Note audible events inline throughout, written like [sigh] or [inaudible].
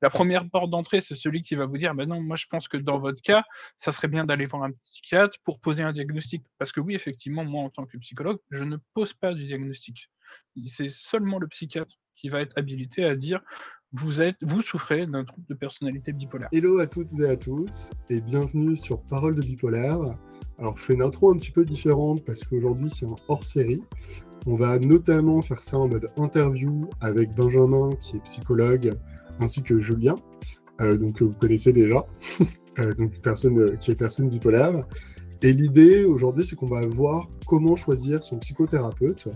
la première porte d'entrée, c'est celui qui va vous dire, ben non, moi je pense que dans votre cas, ça serait bien d'aller voir un psychiatre pour poser un diagnostic. Parce que oui, effectivement, moi en tant que psychologue, je ne pose pas du diagnostic. C'est seulement le psychiatre qui va être habilité à dire, vous, souffrez d'un trouble de personnalité bipolaire. Hello à toutes et à tous, et bienvenue sur Parole de bipolaire. Alors je fais une intro un petit peu différente parce qu'aujourd'hui c'est un hors-série. On va notamment faire ça en mode interview avec Benjamin qui est psychologue ainsi que Julien, euh, donc que vous connaissez déjà, [laughs] euh, donc personne euh, qui est personne bipolaire. Et l'idée aujourd'hui, c'est qu'on va voir comment choisir son psychothérapeute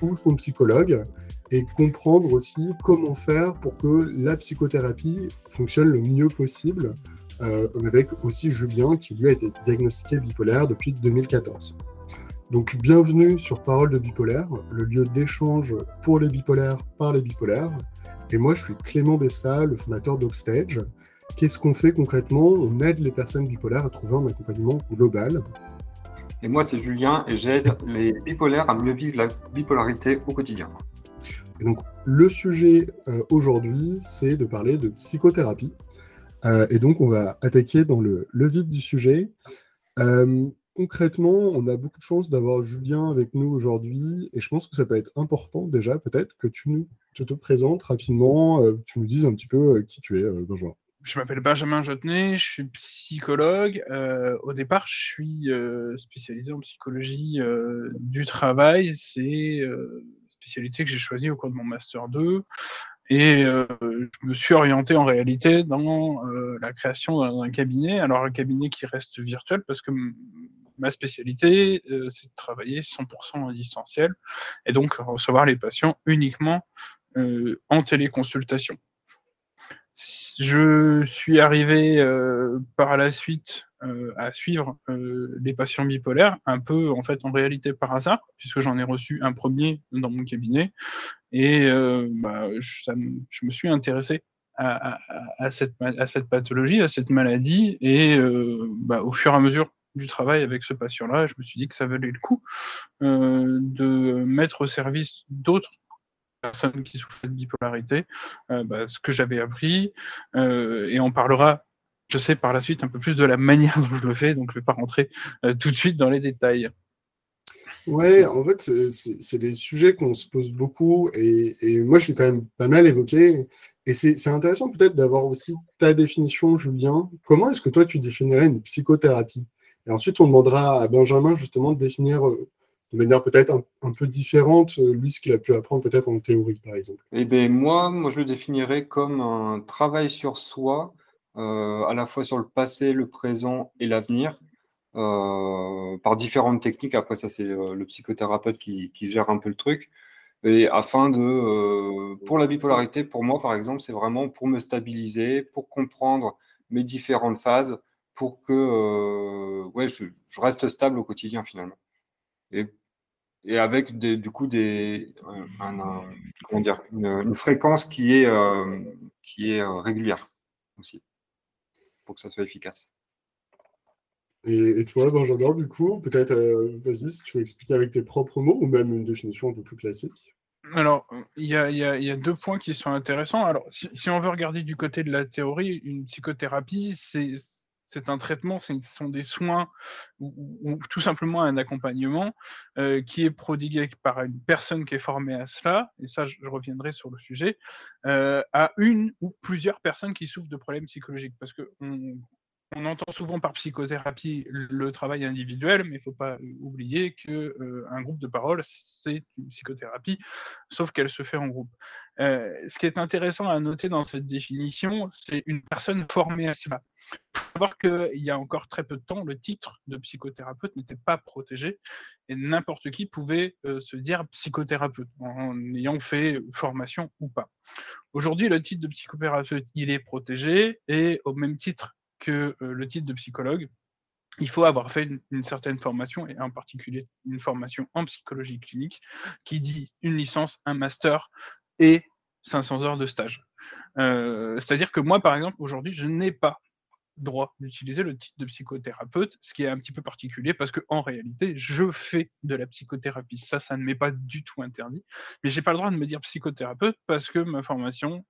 ou son psychologue et comprendre aussi comment faire pour que la psychothérapie fonctionne le mieux possible, avec aussi Julien qui lui a été diagnostiqué bipolaire depuis 2014. Donc bienvenue sur Parole de bipolaire, le lieu d'échange pour les bipolaires par les bipolaires. Et moi, je suis Clément Bessa, le fondateur d'Ockstage. Qu'est-ce qu'on fait concrètement? On aide les personnes bipolaires à trouver un accompagnement global. Et moi, c'est Julien et j'aide les bipolaires à mieux vivre la bipolarité au quotidien. Et donc, le sujet euh, aujourd'hui, c'est de parler de psychothérapie. Euh, et donc, on va attaquer dans le, vif du sujet. Euh, concrètement, on a beaucoup de chance d'avoir Julien avec nous aujourd'hui. Et je pense que ça peut être important déjà, peut-être, que tu nous te présentes rapidement, euh, tu nous dises un petit peu euh, qui tu es, euh, Benjamin. Je m'appelle Benjamin Jotenay, je suis psychologue. au départ, je suis spécialisé en psychologie du travail. C'est une spécialité que j'ai choisie au cours de mon Master 2. Et je me suis orienté en réalité dans la création d'un cabinet. Alors un cabinet qui reste virtuel parce que ma spécialité, c'est de travailler 100% en distanciel et donc recevoir les patients uniquement euh, en téléconsultation. Je suis arrivé euh, par la suite euh, à suivre les patients bipolaires, un peu en fait en réalité par hasard, puisque j'en ai reçu un premier dans mon cabinet, et bah, je, me suis intéressé à, cette, pathologie, à cette maladie, et bah, au fur et à mesure du travail avec ce patient-là, je me suis dit que ça valait le coup de mettre au service d'autres personnes qui souffraient de bipolarité, euh, bah, ce que j'avais appris, euh, et on parlera, je sais, par la suite un peu plus de la manière [laughs] dont je le fais, donc je ne vais pas rentrer euh, tout de suite dans les détails. Ouais, en fait, c'est des sujets qu'on se pose beaucoup, et, et, moi, je suis quand même pas mal évoqué, et c'est intéressant peut-être d'avoir aussi ta définition, Julien. Comment est-ce que toi, tu définirais une psychothérapie? Et ensuite, on demandera à Benjamin justement de définir de manière peut-être un, peu différente, euh, lui, ce qu'il a pu apprendre peut-être en théorie, par exemple Eh bien, moi, moi, je le définirais comme un travail sur soi, euh, à la fois sur le passé, le présent et l'avenir, euh, par différentes techniques. Après, ça, c'est le psychothérapeute qui, gère un peu le truc. Et afin de, pour la bipolarité, pour moi, par exemple, c'est vraiment pour me stabiliser, pour comprendre mes différentes phases, pour que ouais, je reste stable au quotidien finalement et, avec du coup des, comment dire, une, fréquence qui est, euh, qui est euh, régulière aussi, pour que ça soit efficace. Et, toi, Benjamin, du coup, peut-être, euh, vas-y, si tu veux expliquer avec tes propres mots ou même une définition un peu plus classique. Alors, il y, a, deux points qui sont intéressants. Alors, si, on veut regarder du côté de la théorie, une psychothérapie, c'est c'est un traitement, ce sont des soins ou, tout simplement un accompagnement euh, qui est prodigué par une personne qui est formée à cela, et ça je, reviendrai sur le sujet, euh, à une ou plusieurs personnes qui souffrent de problèmes psychologiques. Parce que on, entend souvent par psychothérapie le travail individuel, mais il ne faut pas oublier qu'un euh, groupe de parole, c'est une psychothérapie, sauf qu'elle se fait en groupe. ce qui est intéressant à noter dans cette définition, c'est une personne formée à cela. Il faut savoir qu'il y a encore très peu de temps, le titre de psychothérapeute n'était pas protégé et n'importe qui pouvait euh, se dire psychothérapeute en ayant fait formation ou pas. Aujourd'hui, le titre de psychothérapeute, il est protégé et au même titre que euh, le titre de psychologue, il faut avoir fait une, certaine formation, et en particulier une formation en psychologie clinique, qui dit une licence, un master et 500 heures de stage. Euh, c'est-à-dire que moi, par exemple, aujourd'hui, je n'ai pas droit d'utiliser le titre de psychothérapeute, ce qui est un petit peu particulier parce que en réalité, je fais de la psychothérapie. Ça, ça ne m'est pas du tout interdit. Mais j'ai pas le droit de me dire psychothérapeute parce que ma formation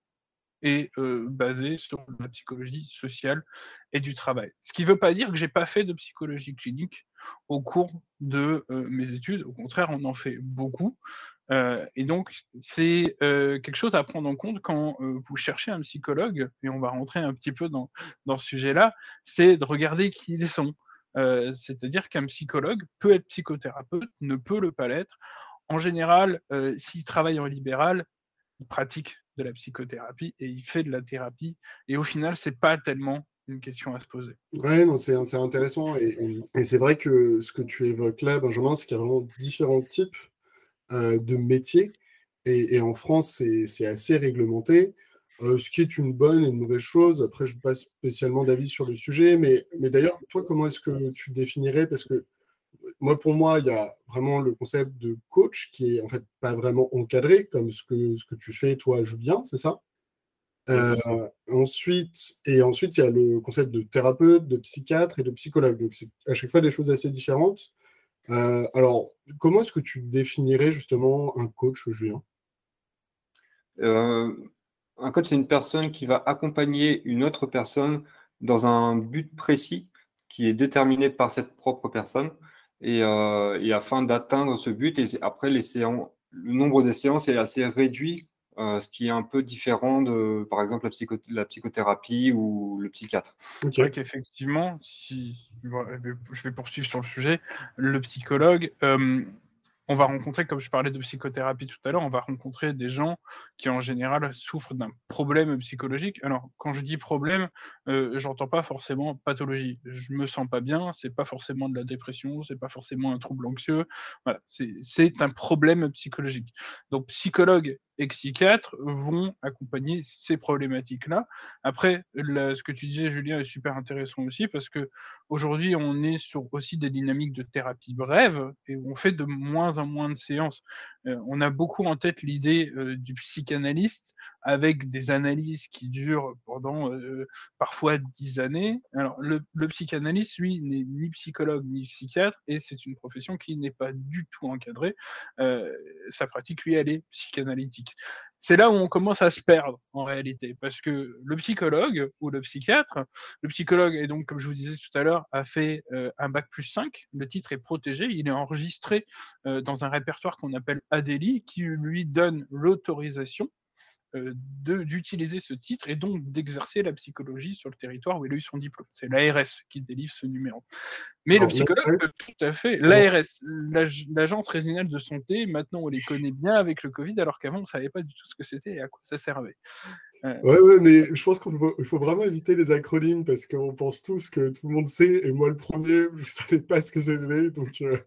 est basé sur la psychologie sociale et du travail. Ce qui ne veut pas dire que j'ai pas fait de psychologie clinique au cours de mes études. Au contraire, on en fait beaucoup. Et donc, c'est quelque chose à prendre en compte quand vous cherchez un psychologue, et on va rentrer un petit peu dans, dans ce sujet-là, c'est de regarder qui ils sont. C'est-à-dire qu'un psychologue peut être psychothérapeute, ne peut le pas l'être. En général, s'il travaille en libéral, il pratique de la psychothérapie et il fait de la thérapie. Et au final, c'est pas tellement une question à se poser. Non, c'est, intéressant. Et, c'est vrai que ce que tu évoques là, Benjamin, c'est qu'il y a vraiment différents types euh, de métiers. Et, en France, c'est, assez réglementé. Euh, ce qui est une bonne et une mauvaise chose. Après, je ne pas spécialement d'avis sur le sujet. Mais, mais d'ailleurs, toi, comment est-ce que tu définirais? Parce que moi, pour moi, il y a vraiment le concept de coach qui est en fait pas vraiment encadré comme ce que, ce que tu fais, toi, Julien, c'est ça? Euh, ensuite, et ensuite, il y a le concept de thérapeute, de psychiatre et de psychologue. Donc, c'est à chaque fois des choses assez différentes. Euh, alors, comment est-ce que tu définirais justement un coach, Julien? Euh, Un coach, c'est une personne qui va accompagner une autre personne dans un but précis qui est déterminé par cette propre personne. Et, et afin d'atteindre ce but, et après, le nombre de séances est assez réduit euh, ce qui est un peu différent de, par exemple, la, la psychothérapie ou le psychiatre. C'est vrai qu'effectivement, si je vais poursuivre sur le sujet, le psychologue, euh, on va rencontrer, comme je parlais de psychothérapie tout à l'heure, on va rencontrer des gens qui en général souffrent d'un problème psychologique. Alors, quand je dis problème, euh, j'entends pas forcément pathologie. Je me sens pas bien, c'est pas forcément de la dépression, c'est pas forcément un trouble anxieux. Voilà, c'est un problème psychologique. Donc, psychologue et psychiatres vont accompagner ces problématiques-là. Après, ce que tu disais, Julien, est super intéressant aussi parce que aujourd'hui, on est sur aussi des dynamiques de thérapie brève et on fait de moins en moins de séances. Euh, on a beaucoup en tête l'idée euh, du psychanalyste avec des analyses qui durent pendant euh, parfois dix années. Alors, le, le psychanalyste, lui, n'est ni psychologue ni psychiatre et c'est une profession qui n'est pas du tout encadrée. sa pratique, lui, elle est psychanalytique c'est là où on commence à se perdre en réalité, parce que le psychologue ou le psychiatre, le psychologue, et donc comme je vous disais tout à l'heure, a fait euh, un bac plus 5, le titre est protégé, il est enregistré euh, dans un répertoire qu'on appelle ADELI, qui lui donne l'autorisation d'utiliser ce titre et donc d'exercer la psychologie sur le territoire où il a eu son diplôme. C'est l'ARS qui délivre ce numéro. Mais le psychologue, tout à fait, l'ARS, l'Agence régionale de santé, maintenant on les connaît bien avec le Covid, alors qu'avant on ne savait pas du tout ce que c'était et à quoi ça servait. Euh, ouais, ouais, mais je pense qu'il faut, vraiment éviter les acronymes parce qu'on pense tous que tout le monde sait, et moi le premier, je ne savais pas ce que c'était. Donc, euh.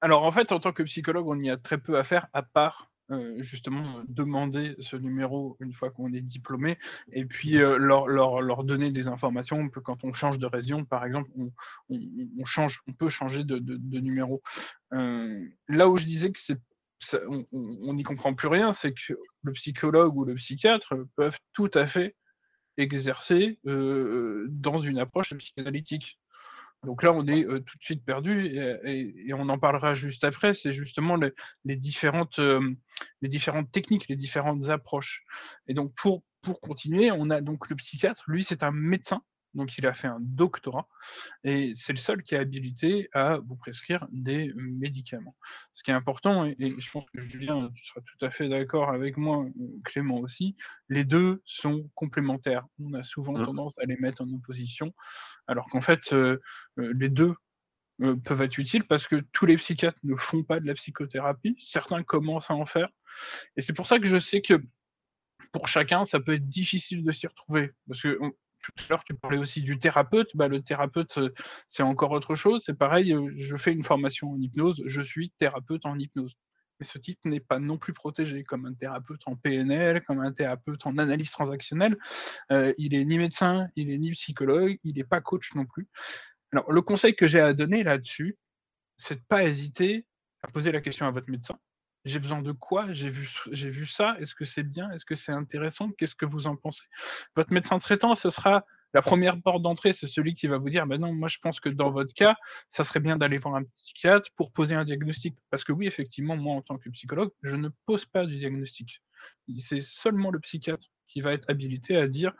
Alors en fait, en tant que psychologue, on y a très peu à faire, à part euh, justement demander ce numéro une fois qu'on est diplômé et puis euh, leur, leur, leur, donner des informations. quand on change de région, par exemple, on, on, change, on peut changer de, de, numéro. Euh, là où je disais que c'est on n'y comprend plus rien, c'est que le psychologue ou le psychiatre peuvent tout à fait exercer dans une approche psychanalytique. Donc là, on est euh, tout de suite perdu et, on en parlera juste après. C'est justement les, différentes, euh, les différentes techniques, les différentes approches. Et donc pour, pour continuer, on a donc le psychiatre. Lui, c'est un médecin donc il a fait un doctorat, et c'est le seul qui est habilité à vous prescrire des médicaments. Ce qui est important, et, je pense que Julien, tu seras tout à fait d'accord avec moi, Clément aussi, les deux sont complémentaires. On a souvent mmh. tendance à les mettre en opposition, alors qu'en fait, euh, euh, les deux euh, peuvent être utiles parce que tous les psychiatres ne font pas de la psychothérapie, certains commencent à en faire, et c'est pour ça que je sais que pour chacun, ça peut être difficile de s'y retrouver, parce que tout à l'heure, tu parlais aussi du thérapeute. Bah, le thérapeute, euh, c'est encore autre chose. C'est pareil, euh, je fais une formation en hypnose, je suis thérapeute en hypnose. Mais ce titre n'est pas non plus protégé comme un thérapeute en PNL, comme un thérapeute en analyse transactionnelle. Euh, il est ni médecin, il est ni psychologue, il n'est pas coach non plus. Alors, le conseil que j'ai à donner là-dessus, c'est de ne pas hésiter à poser la question à votre médecin j'ai besoin de quoi? J'ai vu, j'ai vu ça. Est-ce que c'est bien? Est-ce que c'est intéressant? Qu'est-ce que vous en pensez? Votre médecin traitant, ce sera la première porte d'entrée, c'est celui qui va vous dire, ben non, moi je pense que dans votre cas, ça serait bien d'aller voir un psychiatre pour poser un diagnostic. Parce que oui, effectivement, moi en tant que psychologue, je ne pose pas du diagnostic. C'est seulement le psychiatre qui va être habilité à dire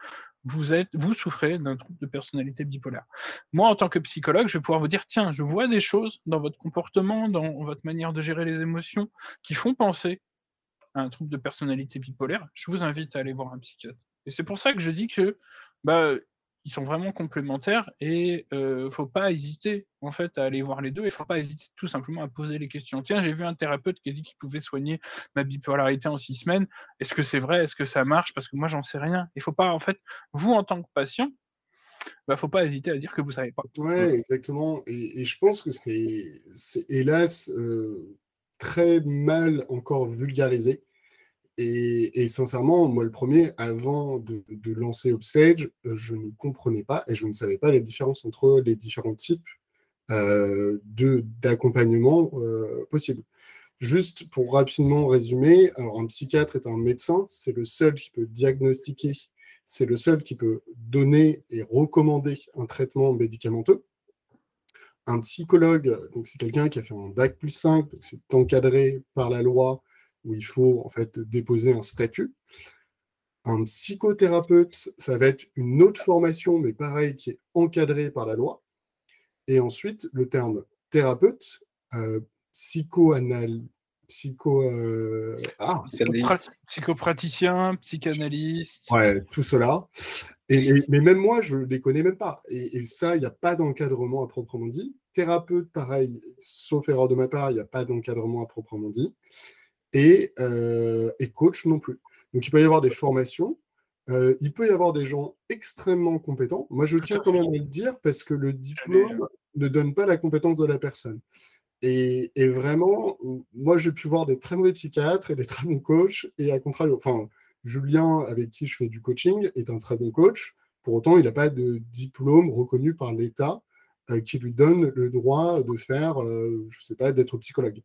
vous, êtes, souffrez d'un trouble de personnalité bipolaire. Moi, en tant que psychologue, je vais pouvoir vous dire, tiens, je vois des choses dans votre comportement, dans votre manière de gérer les émotions, qui font penser à un trouble de personnalité bipolaire. Je vous invite à aller voir un psychiatre. Et c'est pour ça que je dis que bah, ils sont vraiment complémentaires et euh, faut pas hésiter en fait à aller voir les deux. Il faut pas hésiter tout simplement à poser les questions. Tiens, j'ai vu un thérapeute qui a dit qu'il pouvait soigner ma bipolarité en six semaines. Est-ce que c'est vrai? Est-ce que ça marche? Parce que moi, j'en sais rien. Il faut pas en fait, vous en tant que patient, bah, faut pas hésiter à dire que vous savez pas. Ouais, exactement. Et, je pense que c'est, hélas euh, très mal encore vulgarisé. Et, sincèrement, moi, le premier, avant de, lancer Upstage, euh, je ne comprenais pas et je ne savais pas la différence entre les différents types euh, d'accompagnement euh, possibles. Juste pour rapidement résumer, alors un psychiatre est un médecin, c'est le seul qui peut diagnostiquer, c'est le seul qui peut donner et recommander un traitement médicamenteux. Un psychologue, c'est quelqu'un qui a fait un bac plus 5, c'est encadré par la loi, où il faut en fait déposer un statut. Un psychothérapeute, ça va être une autre formation, mais pareil, qui est encadrée par la loi. Et ensuite, le terme thérapeute, euh, psychoanal... psycho, euh, ah, psychopraticien, psychanalyste. Ouais, tout cela. Et, mais même moi, je ne les connais même pas. Et, et ça, il n'y a pas d'encadrement à proprement dit. Thérapeute, pareil, sauf erreur de ma part, il n'y a pas d'encadrement à proprement dit. Euh, et, coach non plus. Donc il peut y avoir des formations, euh, il peut y avoir des gens extrêmement compétents. Moi, je tiens quand même à le dire parce que le diplôme ne donne pas la compétence de la personne. Et, vraiment, moi, j'ai pu voir des très mauvais psychiatres et des très bons coachs, et à contrario, enfin, Julien, avec qui je fais du coaching, est un très bon coach. Pour autant, il n'a pas de diplôme reconnu par l'État euh, qui lui donne le droit de faire, je ne sais pas, d'être psychologue.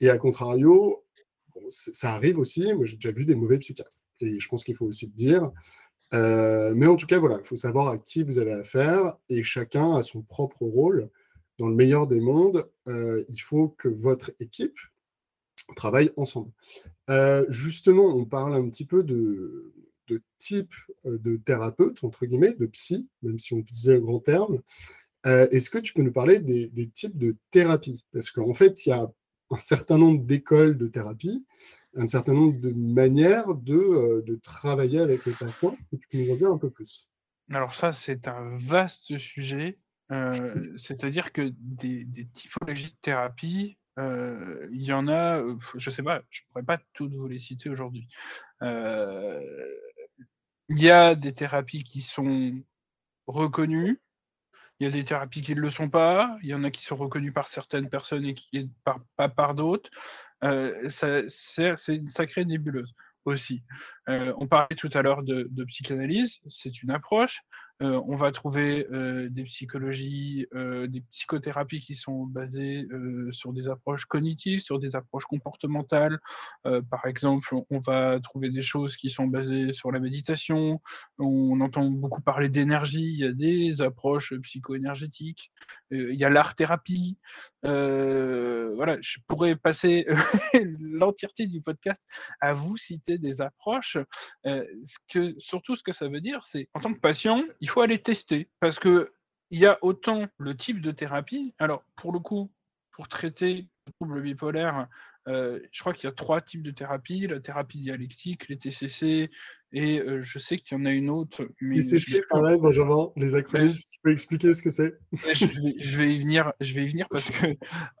Et à contrario, ça arrive aussi. Moi, j'ai déjà vu des mauvais psychiatres. Et je pense qu'il faut aussi le dire. Euh, mais en tout cas, voilà, il faut savoir à qui vous avez affaire et chacun a son propre rôle. Dans le meilleur des mondes, euh, il faut que votre équipe travaille ensemble. Euh, justement, on parle un petit peu de, type de thérapeute, entre guillemets, de psy, même si on utilisait un grand terme. Est-ce que tu peux nous parler des, des types de thérapie? Parce qu'en fait, il y a un certain nombre d'écoles de thérapie, un certain nombre de manières de, euh, travailler avec les patients. Tu peux nous en dire un peu plus? Alors ça, c'est un vaste sujet. Euh, c'est-à-dire que des, typologies de thérapie, euh, il y en a, je ne sais pas, je ne pourrais pas toutes vous les citer aujourd'hui. il y a des thérapies qui sont reconnues, il y a des thérapies qui ne le sont pas, il y en a qui sont reconnues par certaines personnes et qui pas par d'autres. Euh, c'est une sacrée nébuleuse aussi. Euh, on parlait tout à l'heure de, psychanalyse, c'est une approche. Euh, on va trouver des psychologies, des psychothérapies qui sont basées sur des approches cognitives, sur des approches comportementales. par exemple, on va trouver des choses qui sont basées sur la méditation. On entend beaucoup parler d'énergie. Il y a des approches psycho-énergétiques. il y a l'art-thérapie. voilà, je pourrais passer [laughs] l'entièreté du podcast à vous citer des approches euh, surtout, ce que ça veut dire, c'est en tant que patient, il faut aller tester parce que il y a autant le type de thérapie. Alors, pour le coup, pour traiter le trouble bipolaire, euh, je crois qu'il y a trois types de thérapie la thérapie dialectique, les TCC, et euh, je sais qu'il y en a une autre. Mais TCC, pareil, Benjamin, les acronymes, tu peux expliquer ce que c'est? Je, vais, y venir, je vais y venir parce [laughs] que,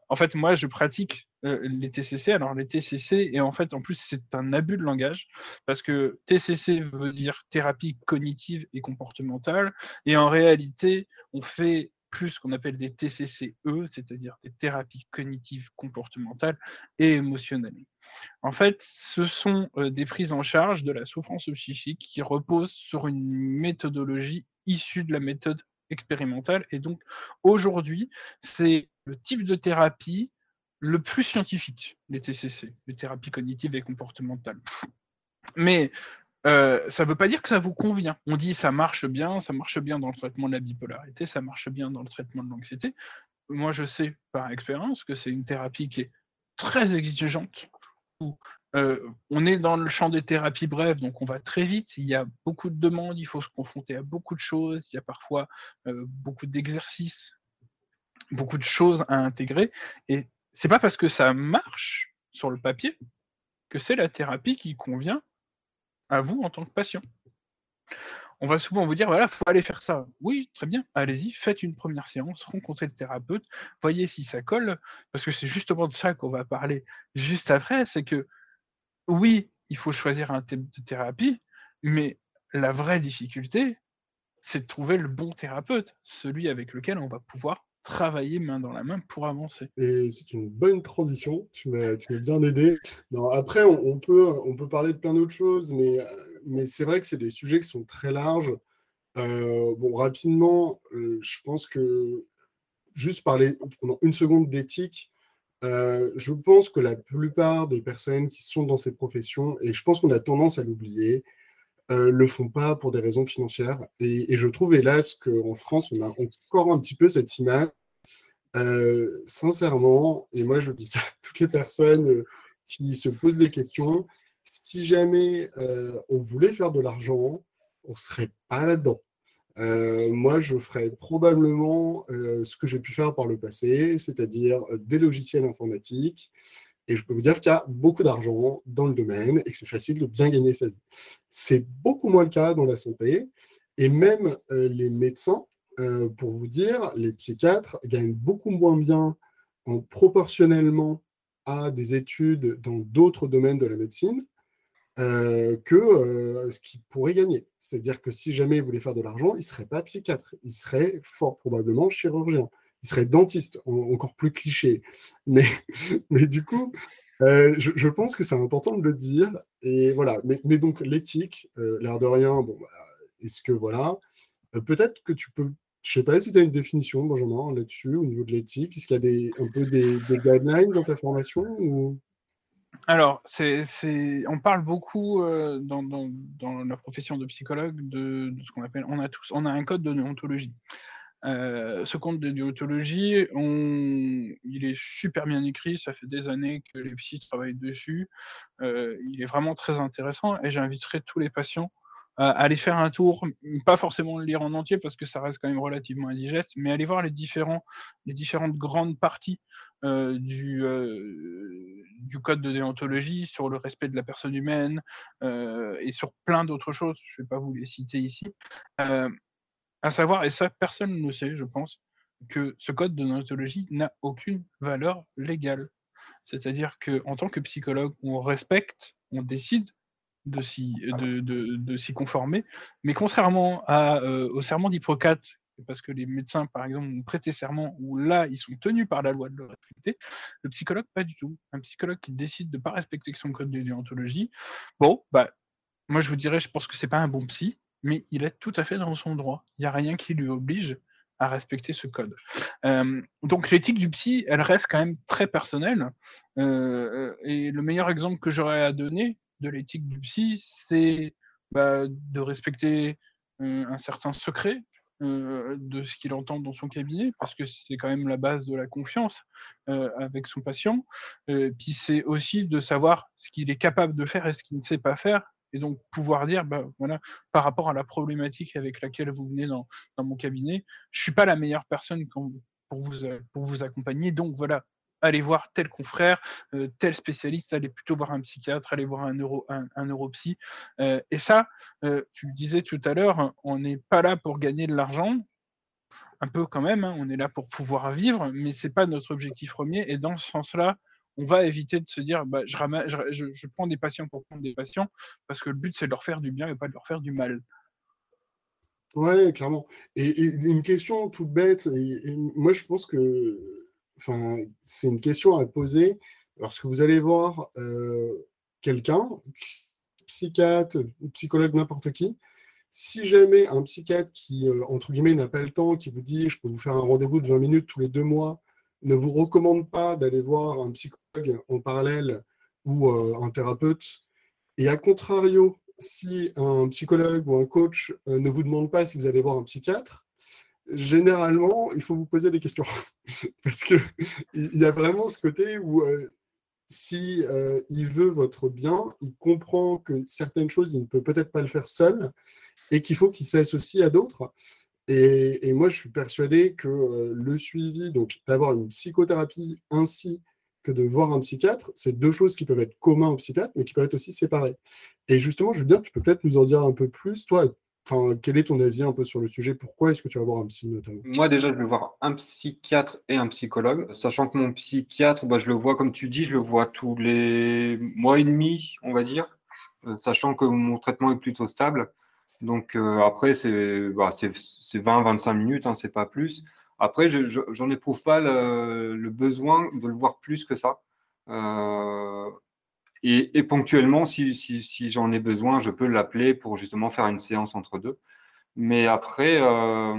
en fait, moi, je pratique euh, les TCC. Alors, les TCC, et en fait, en plus, c'est un abus de langage parce que TCC veut dire thérapie cognitive et comportementale, et en réalité, on fait plus qu'on appelle des TCCE, c'est-à-dire des thérapies cognitives comportementales et émotionnelles. En fait, ce sont euh, des prises en charge de la souffrance psychique qui reposent sur une méthodologie issue de la méthode expérimentale. Et donc, aujourd'hui, c'est le type de thérapie le plus scientifique, les TCC, les thérapies cognitives et comportementales. [laughs] Mais euh, ça ne veut pas dire que ça vous convient. On dit ça marche bien, ça marche bien dans le traitement de la bipolarité, ça marche bien dans le traitement de l'anxiété. Moi, je sais par expérience que c'est une thérapie qui est très exigeante on est dans le champ des thérapies brèves, donc on va très vite. Il y a beaucoup de demandes, il faut se confronter à beaucoup de choses. Il y a parfois beaucoup d'exercices, beaucoup de choses à intégrer. Et c'est pas parce que ça marche sur le papier que c'est la thérapie qui convient à vous en tant que patient. On va souvent vous dire, voilà, il faut aller faire ça. Oui, très bien, allez-y, faites une première séance, rencontrez le thérapeute, voyez si ça colle, parce que c'est justement de ça qu'on va parler juste après, c'est que oui, il faut choisir un thème de thérapie, mais la vraie difficulté, c'est de trouver le bon thérapeute, celui avec lequel on va pouvoir travailler main dans la main pour avancer. Et c'est une bonne transition, tu m'as bien aidé. Non, après, on, peut, on peut parler de plein d'autres choses, mais, mais c'est vrai que c'est des sujets qui sont très larges. Euh, bon, rapidement, euh, je pense que juste parler pendant une seconde d'éthique, euh, je pense que la plupart des personnes qui sont dans ces professions, et je pense qu'on a tendance à l'oublier, euh, le font pas pour des raisons financières. Et, je trouve, hélas, qu'en France, on a encore un petit peu cette image. Euh, sincèrement, et moi je dis ça à toutes les personnes euh, qui se posent des questions, si jamais on voulait faire de l'argent, on serait pas là-dedans. moi, je ferais probablement ce que j'ai pu faire par le passé, c'est-à-dire des logiciels informatiques, et je peux vous dire qu'il y a beaucoup d'argent dans le domaine et que c'est facile de bien gagner sa vie. C'est beaucoup moins le cas dans la santé. Et même euh, les médecins, euh, pour vous dire, les psychiatres gagnent beaucoup moins bien en proportionnellement à des études dans d'autres domaines de la médecine euh, que ce qu'ils pourraient gagner. C'est-à-dire que si jamais ils voulaient faire de l'argent, ils ne seraient pas psychiatres, ils seraient fort probablement chirurgiens il serait dentiste, encore plus cliché. Mais, [laughs] mais du coup, euh, je, pense que c'est important de le dire. Et voilà. Mais, mais donc, l'éthique, euh, l'air de rien, bon, bah, est-ce que voilà, euh, peut-être que tu peux. Je sais pas si tu as une définition, Benjamin, là-dessus, au niveau de l'éthique. Est-ce qu'il y a des, un peu des, guidelines dans ta formation. Alors, c'est, on parle beaucoup dans, dans, dans, la profession de psychologue de, de ce qu'on appelle, on a tous, on a un code de déontologie. Euh, ce compte de déontologie, il est super bien écrit, ça fait des années que les psys travaillent dessus. Euh, il est vraiment très intéressant et j'inviterai tous les patients à aller faire un tour, pas forcément le lire en entier parce que ça reste quand même relativement indigeste, mais aller voir les, différentes grandes parties euh, du code de déontologie sur le respect de la personne humaine et sur plein d'autres choses. Je ne vais pas vous les citer ici. À savoir, et ça personne ne sait, je pense, que ce code de déontologie n'a aucune valeur légale. C'est-à-dire qu'en tant que psychologue, on respecte, on décide de s'y de, de, s'y conformer, mais contrairement à, euh, au serment d'Hippocrate, parce que les médecins, par exemple, ont prêté serment où là, ils sont tenus par la loi de le respecter, le psychologue, pas du tout. Un psychologue qui décide de ne pas respecter son code de déontologie, bon, bah, moi, je vous dirais, je pense que c'est pas un bon psy, mais il est tout à fait dans son droit. Il n'y a rien qui lui oblige à respecter ce code. Euh, donc l'éthique du psy, elle reste quand même très personnelle. Euh, et le meilleur exemple que j'aurais à donner de l'éthique du psy, c'est bah, de respecter euh, un certain secret de ce qu'il entend dans son cabinet, parce que c'est quand même la base de la confiance avec son patient. puis c'est aussi de savoir ce qu'il est capable de faire et ce qu'il ne sait pas faire, et donc pouvoir dire, bah, voilà, par rapport à la problématique avec laquelle vous venez dans, mon cabinet, je suis pas la meilleure personne pour, vous, euh, pour vous accompagner. Donc voilà, allez voir tel confrère, euh, tel spécialiste, allez plutôt voir un psychiatre, allez voir un, neuro, un, neuropsy. Euh, et ça, tu le disais tout à l'heure, on n'est pas là pour gagner de l'argent, un peu quand même, hein, on est là pour pouvoir vivre, mais c'est pas notre objectif premier. Et dans ce sens-là, on va éviter de se dire bah, je, prends des patients pour prendre des patients, parce que le but c'est de leur faire du bien et pas de leur faire du mal. Ouais, clairement. Et, une question toute bête, moi je pense que c'est une question à poser lorsque vous allez voir euh, quelqu'un, psychiatre, psychologue, n'importe qui, si jamais un psychiatre qui, euh, entre guillemets, n'a pas le temps, qui vous dit je peux vous faire un rendez-vous de 20 minutes tous les deux mois, ne vous recommande pas d'aller voir un psychologue en parallèle ou euh, un thérapeute. Et à contrario, si un psychologue ou un coach euh, ne vous demande pas si vous allez voir un psychiatre, généralement, il faut vous poser des questions. [laughs] Parce qu'il y a vraiment ce côté où, euh, si euh, veut votre bien, il comprend que certaines choses, il ne peut peut-être pas le faire seul et qu'il faut qu'il s'associe à d'autres. Et, moi, je suis persuadé que euh, le suivi, donc d'avoir une psychothérapie ainsi que de voir un psychiatre, c'est deux choses qui peuvent être communs au psychiatre, mais qui peuvent être aussi séparées. Et justement, je veux dire, tu peux peut-être nous en dire un peu plus. Toi, quel est ton avis un peu sur le sujet? Pourquoi est-ce que tu vas voir un psy notamment? Moi déjà, je vais voir un psychiatre et un psychologue, sachant que mon psychiatre, bah, je le vois comme tu dis, je le vois tous les mois et demi, on va dire, euh, sachant que mon traitement est plutôt stable. Donc euh, après, c'est bah, 20-25 minutes, hein, c'est pas plus. Après, je n'en éprouve pas le, besoin de le voir plus que ça. Euh, et, ponctuellement, si, j'en ai besoin, je peux l'appeler pour justement faire une séance entre deux. Mais après, euh,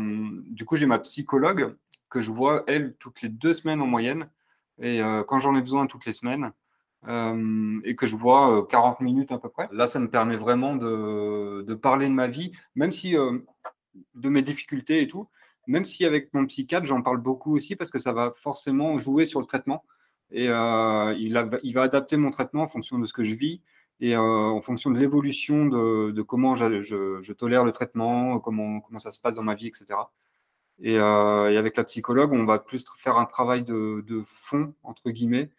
du coup, j'ai ma psychologue que je vois, elle, toutes les deux semaines en moyenne. Et quand j'en ai besoin, toutes les semaines. Euh, et que je vois 40 minutes à peu près. Là, ça me permet vraiment de, de parler de ma vie, même si de mes difficultés et tout, même si avec mon psychiatre, j'en parle beaucoup aussi parce que ça va forcément jouer sur le traitement et euh, il, va adapter mon traitement en fonction de ce que je vis et euh, en fonction de l'évolution de, comment je, tolère le traitement, comment, comment ça se passe dans ma vie, etc. Euh, et, avec la psychologue, on va plus faire un travail de, fond, entre guillemets.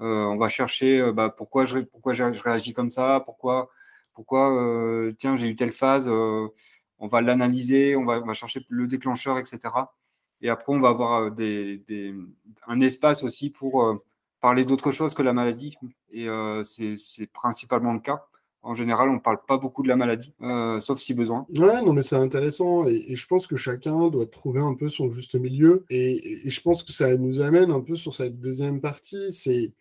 On va chercher bah, pourquoi, je, pourquoi je, réagis comme ça, pourquoi, pourquoi tiens, j'ai eu telle phase. on va l'analyser, on va, on va chercher le déclencheur, etc. Et après, on va avoir des, un espace aussi pour parler d'autre chose que la maladie. Et euh, c'est principalement le cas. En général, on ne parle pas beaucoup de la maladie, euh, sauf si besoin. Ouais, non, mais c'est intéressant. Et, je pense que chacun doit trouver un peu son juste milieu. Et, je pense que ça nous amène un peu sur cette deuxième partie. C'est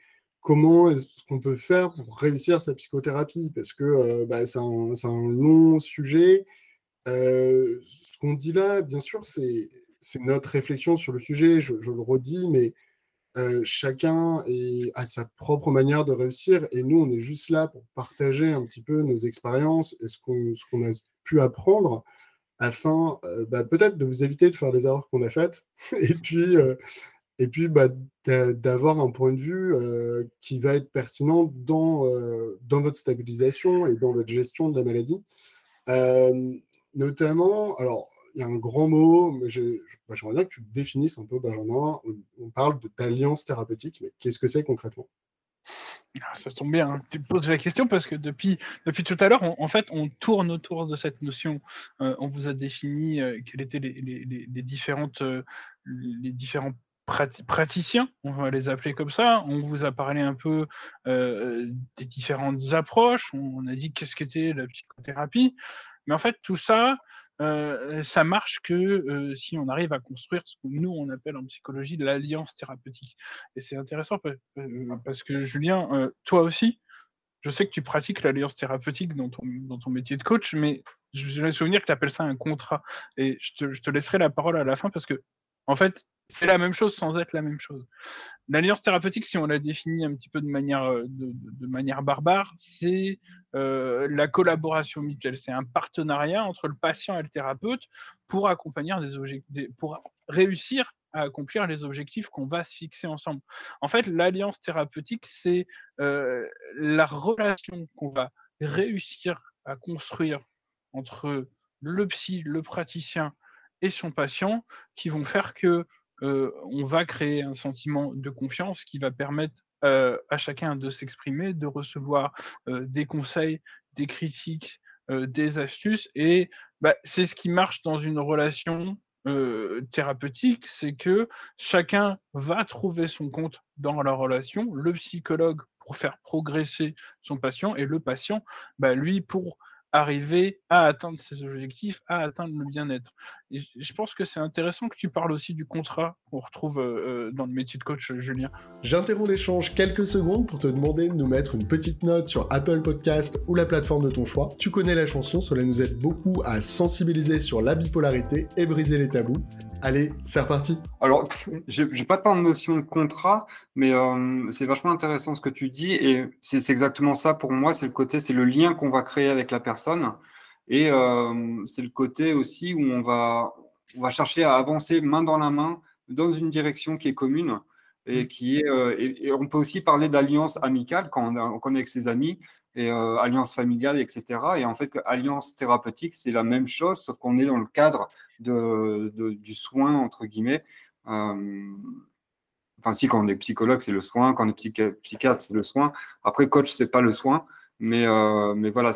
comment est-ce qu'on peut faire pour réussir sa psychothérapie? Parce que euh, bah, c'est un, long sujet. ce qu'on dit là, bien sûr, c'est notre réflexion sur le sujet. je, le redis, mais euh, chacun a sa propre manière de réussir et nous, on est juste là pour partager un petit peu nos expériences et ce qu'on a pu apprendre afin euh, bah, peut-être de vous éviter de faire les erreurs qu'on a faites [laughs] et puis, euh, et puis bah, d'avoir un point de vue qui va être pertinent dans, dans votre stabilisation et dans votre gestion de la maladie. notamment, alors, il y a un grand mot, mais bah, j'aimerais bien que tu définisses un peu, Benjamin. On, parle d'alliance thérapeutique, mais qu'est-ce que c'est concrètement? Ah, ça tombe bien, hein. tu poses la question parce que depuis, depuis tout à l'heure, en fait, on tourne autour de cette notion. Euh, on vous a défini euh, quels étaient les, les, différentes, euh, les différents praticiens, on va les appeler comme ça. On vous a parlé un peu des différentes approches. On a dit qu'est-ce qu'était la psychothérapie. Mais en fait, tout ça, euh, ça marche que euh, si on arrive à construire ce que nous on appelle en psychologie l'alliance thérapeutique. Et c'est intéressant euh, parce que Julien, toi aussi, je sais que tu pratiques l'alliance thérapeutique dans ton, dans ton métier de coach, mais je me souvenir que tu appelles ça un contrat. Et je te laisserai la parole à la fin parce que, en fait, c'est la même chose sans être la même chose. L'alliance thérapeutique, si on la définit un petit peu de manière, euh, barbare, c'est euh, la collaboration mutuelle. C'est un partenariat entre le patient et le thérapeute pour accompagner des pour réussir à accomplir les objectifs qu'on va se fixer ensemble. En fait, l'alliance thérapeutique, c'est euh, la relation qu'on va réussir à construire entre le psy, le praticien et son patient, qui vont faire que on va créer un sentiment de confiance qui va permettre à chacun de s'exprimer, de recevoir des conseils, des critiques, des astuces. Et bah, c'est ce qui marche dans une relation thérapeutique, c'est que chacun va trouver son compte dans la relation, le psychologue pour faire progresser son patient et le patient, bah, lui, pour arriver à atteindre ses objectifs, à atteindre le bien-être. Et je pense que c'est intéressant que tu parles aussi du contrat qu'on retrouve euh, euh, dans le métier de coach, Julien. J'interromps l'échange quelques secondes pour te demander de nous mettre une petite note sur Apple Podcast ou la plateforme de ton choix. Tu connais la chanson, cela nous aide beaucoup à sensibiliser sur la bipolarité et briser les tabous. Allez, c'est reparti. Alors, [laughs] j'ai pas tant de notion de contrat, mais euh, c'est vachement intéressant ce que tu dis. Et c'est exactement ça pour moi. C'est le côté, c'est le lien qu'on va créer avec la personne. Et euh, c'est le côté aussi où on va, on va chercher à avancer main dans la main dans une direction qui est commune. et qui est. et, on peut aussi parler d'alliance amicale quand on, est avec ses amis et alliance familiale, etc. Et en fait, alliance thérapeutique, c'est la même chose, sauf qu'on est dans le cadre de, du soin entre guillemets. Enfin, si, quand on est psychologue, c'est le soin. Quand on est psychiatre, c'est le soin. Après, coach, c'est pas le soin. Mais, euh, mais voilà,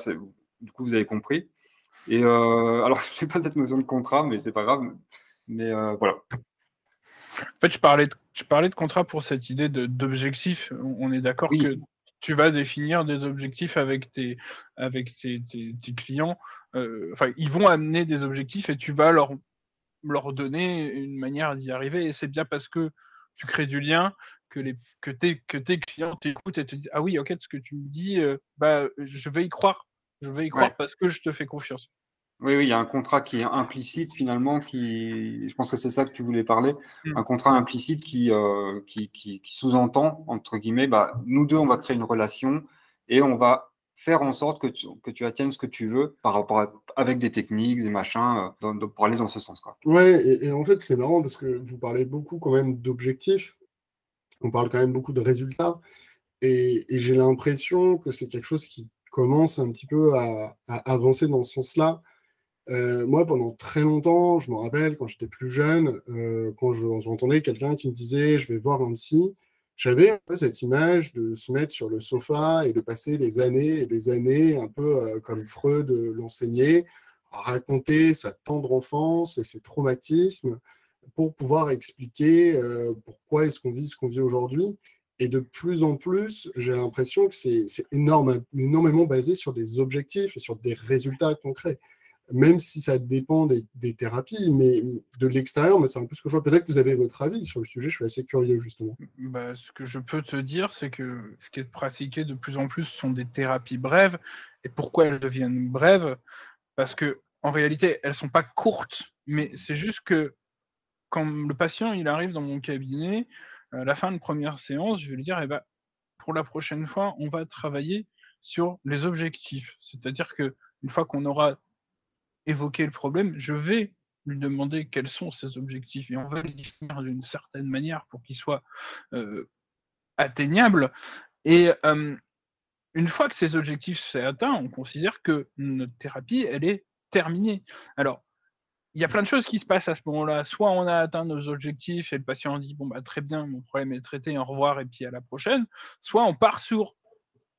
du coup, vous avez compris. Et euh, alors, [laughs] je n'ai pas cette notion de contrat, mais c'est pas grave. Mais euh, voilà. En fait, je parlais, de, je parlais de contrat pour cette idée d'objectif. On est d'accord que tu vas définir des objectifs avec tes, avec tes, tes, clients. enfin, ils vont amener des objectifs et tu vas leur, leur donner une manière d'y arriver. Et c'est bien parce que tu crées du lien, que, les, que, tes, que tes clients t'écoutent et te disent Ah oui, ok, ce que tu me dis, euh, bah, je vais y croire. Je vais y croire parce que je te fais confiance. Oui, oui, il y a un contrat qui est implicite finalement, qui, je pense que c'est ça que tu voulais parler, mmh. un contrat implicite qui, euh, qui, qui, sous-entend, entre guillemets, bah, nous deux, on va créer une relation et on va faire en sorte que tu, que tu atteignes ce que tu veux par rapport à, avec des techniques, des machins, euh, pour aller dans ce sens. Quoi. Ouais, et, en fait, c'est marrant parce que vous parlez beaucoup quand même d'objectifs. On parle quand même beaucoup de résultats. Et, j'ai l'impression que c'est quelque chose qui commence un petit peu à, avancer dans ce sens-là. Euh, moi, pendant très longtemps, je me rappelle quand j'étais plus jeune, euh, quand j'entendais quelqu'un qui me disait je vais voir un j'avais un peu cette image de se mettre sur le sofa et de passer des années et des années, un peu euh, comme Freud l'enseignait, à raconter sa tendre enfance et ses traumatismes pour pouvoir expliquer pourquoi est-ce qu'on vit ce qu'on vit aujourd'hui. Et de plus en plus, j'ai l'impression que c'est énormément basé sur des objectifs et sur des résultats concrets même si ça dépend des, thérapies, mais de l'extérieur, c'est un peu ce que je vois. Peut-être que vous avez votre avis sur le sujet, je suis assez curieux justement. Bah, ce que je peux te dire, c'est que ce qui est pratiqué de plus en plus sont des thérapies brèves. Et pourquoi elles deviennent brèves? Parce que en réalité, elles sont pas courtes, mais c'est juste que quand le patient il arrive dans mon cabinet, à la fin de première séance, je vais lui dire, eh ben, pour la prochaine fois, on va travailler sur les objectifs. C'est-à-dire que une fois qu'on aura évoquer le problème, je vais lui demander quels sont ses objectifs et on va les définir d'une certaine manière pour qu'ils soient euh, atteignables. Et euh, une fois que ces objectifs sont atteints, on considère que notre thérapie, elle est terminée. Alors, il y a plein de choses qui se passent à ce moment-là. Soit on a atteint nos objectifs et le patient dit bon bah très bien, mon problème est traité, au revoir et puis à la prochaine. Soit on part sur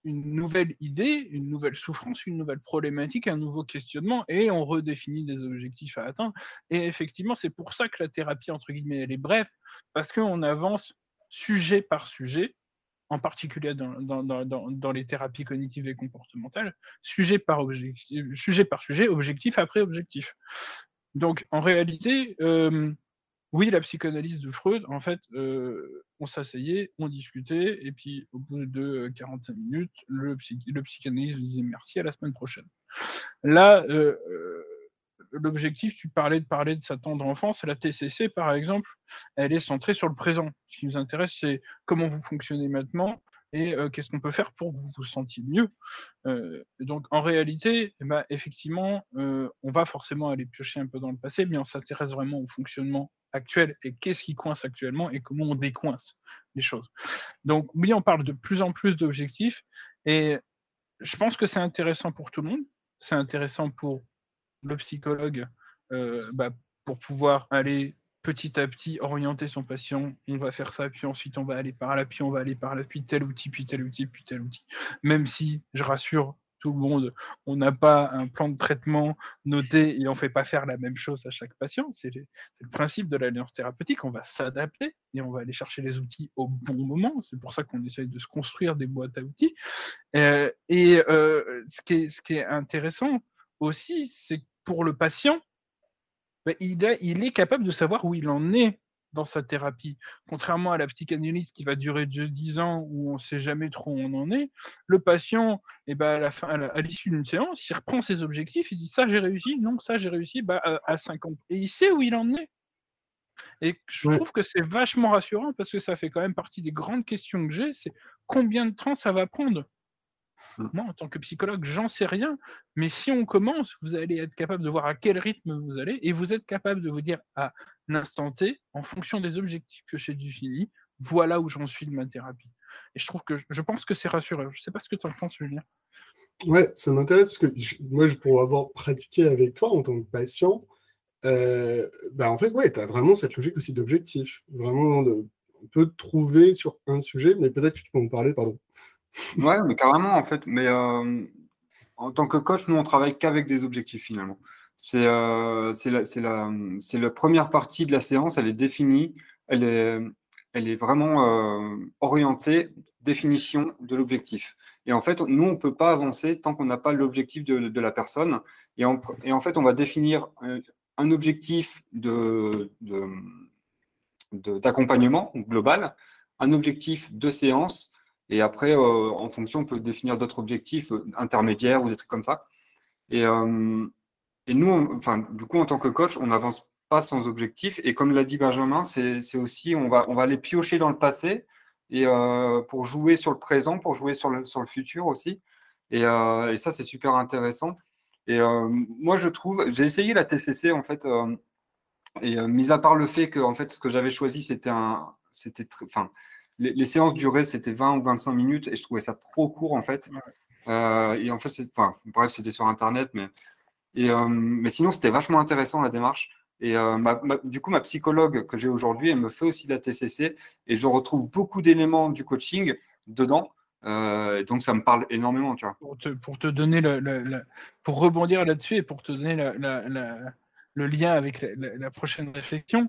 une nouvelle idée, une nouvelle souffrance, une nouvelle problématique, un nouveau questionnement, et on redéfinit des objectifs à atteindre. Et effectivement, c'est pour ça que la thérapie, entre guillemets, elle est brève, parce qu'on avance sujet par sujet, en particulier dans, dans, les thérapies cognitives et comportementales, sujet par, objectif, sujet par sujet, objectif après objectif. Donc, en réalité, euh, oui, la psychanalyse de Freud, en fait, euh, on s'asseyait, on discutait, et puis au bout de 45 euh, minutes, le, le psychanalyste disait merci, à la semaine prochaine. Là, euh, l'objectif, tu parlais de parler de sa tendre enfance, la TCC, par exemple, elle est centrée sur le présent. Ce qui nous intéresse, c'est comment vous fonctionnez maintenant, et qu'est-ce qu'on peut faire pour que vous vous sentiez mieux? donc en réalité, eh ben, effectivement, on va forcément aller piocher un peu dans le passé, mais on s'intéresse vraiment au fonctionnement actuel et qu'est-ce qui coince actuellement et comment on décoince les choses. Donc oui, on parle de plus en plus d'objectifs et je pense que c'est intéressant pour tout le monde. C'est intéressant pour le psychologue euh, bah, pour pouvoir aller petit à petit orienter son patient. On va faire ça, puis ensuite on va aller par là, puis on va aller par là, puis tel outil, puis tel outil, puis tel outil. Même si, je rassure tout le monde. On n'a pas un plan de traitement noté et on ne fait pas faire la même chose à chaque patient. C'est le, principe de l'alliance thérapeutique. On va s'adapter et on va aller chercher les outils au bon moment. C'est pour ça qu'on essaye de se construire des boîtes à outils. Euh, et euh, ce, qui est, ce, qui est, intéressant aussi, c'est que pour le patient, ben, il, il est capable de savoir où il en est dans sa thérapie. Contrairement à la psychanalyse qui va durer 10 ans où on ne sait jamais trop où on en est, le patient, eh ben à la fin, à l'issue d'une séance, il reprend ses objectifs, il dit ça j'ai réussi, non ça j'ai réussi, bah, à 50. Et il sait où il en est. Et je trouve que c'est vachement rassurant parce que ça fait quand même partie des grandes questions que j'ai, c'est combien de temps ça va prendre? Moi, en tant que psychologue, j'en sais rien. Mais si on commence, vous allez être capable de voir à quel rythme vous allez et vous êtes capable de vous dire à l'instant T, en fonction des objectifs que j'ai définis, voilà où j'en suis de ma thérapie. Et je trouve que je pense que c'est rassurant. Je ne sais pas ce que tu en penses, Julien. Ouais, ça m'intéresse parce que moi, pour avoir pratiqué avec toi en tant que patient, euh, bah en fait, ouais, tu as vraiment cette logique aussi d'objectif. Vraiment, de, on peut trouver sur un sujet, mais peut-être que tu peux en parler, pardon. Ouais, mais carrément, en fait. Mais euh, en tant que coach, nous, on travaille qu'avec des objectifs finalement. C'est euh, la, première partie de la séance, elle est définie, elle est, vraiment euh, orientée, définition de l'objectif. Et en fait, nous, on ne peut pas avancer tant qu'on n'a pas l'objectif de, la personne. Et en, fait, on va définir un objectif d'accompagnement global, un objectif de séance, et après, euh, en fonction, on peut définir d'autres objectifs euh, intermédiaires ou des trucs comme ça. Et, euh, et nous, enfin, du coup, en tant que coach, on n'avance pas sans objectif. Et comme l'a dit Benjamin, c'est aussi, on va, on va aller piocher dans le passé et pour jouer sur le présent, pour jouer sur le, sur le futur aussi. Et, et ça, c'est super intéressant. Et moi, je trouve, j'ai essayé la TCC en fait, et mis à part le fait que en fait, ce que j'avais choisi, c'était un, c'était, enfin, les, séances duraient, c'était 20 ou 25 minutes et je trouvais ça trop court en fait. Euh, et en fait, enfin, bref, c'était sur Internet, mais, et, euh, mais sinon, c'était vachement intéressant la démarche. Et euh, du coup, ma psychologue que j'ai aujourd'hui, elle me fait aussi la TCC et je retrouve beaucoup d'éléments du coaching dedans. donc, ça me parle énormément, tu vois. Pour te, pour te donner le, pour rebondir là-dessus et pour te donner le lien avec la, prochaine réflexion,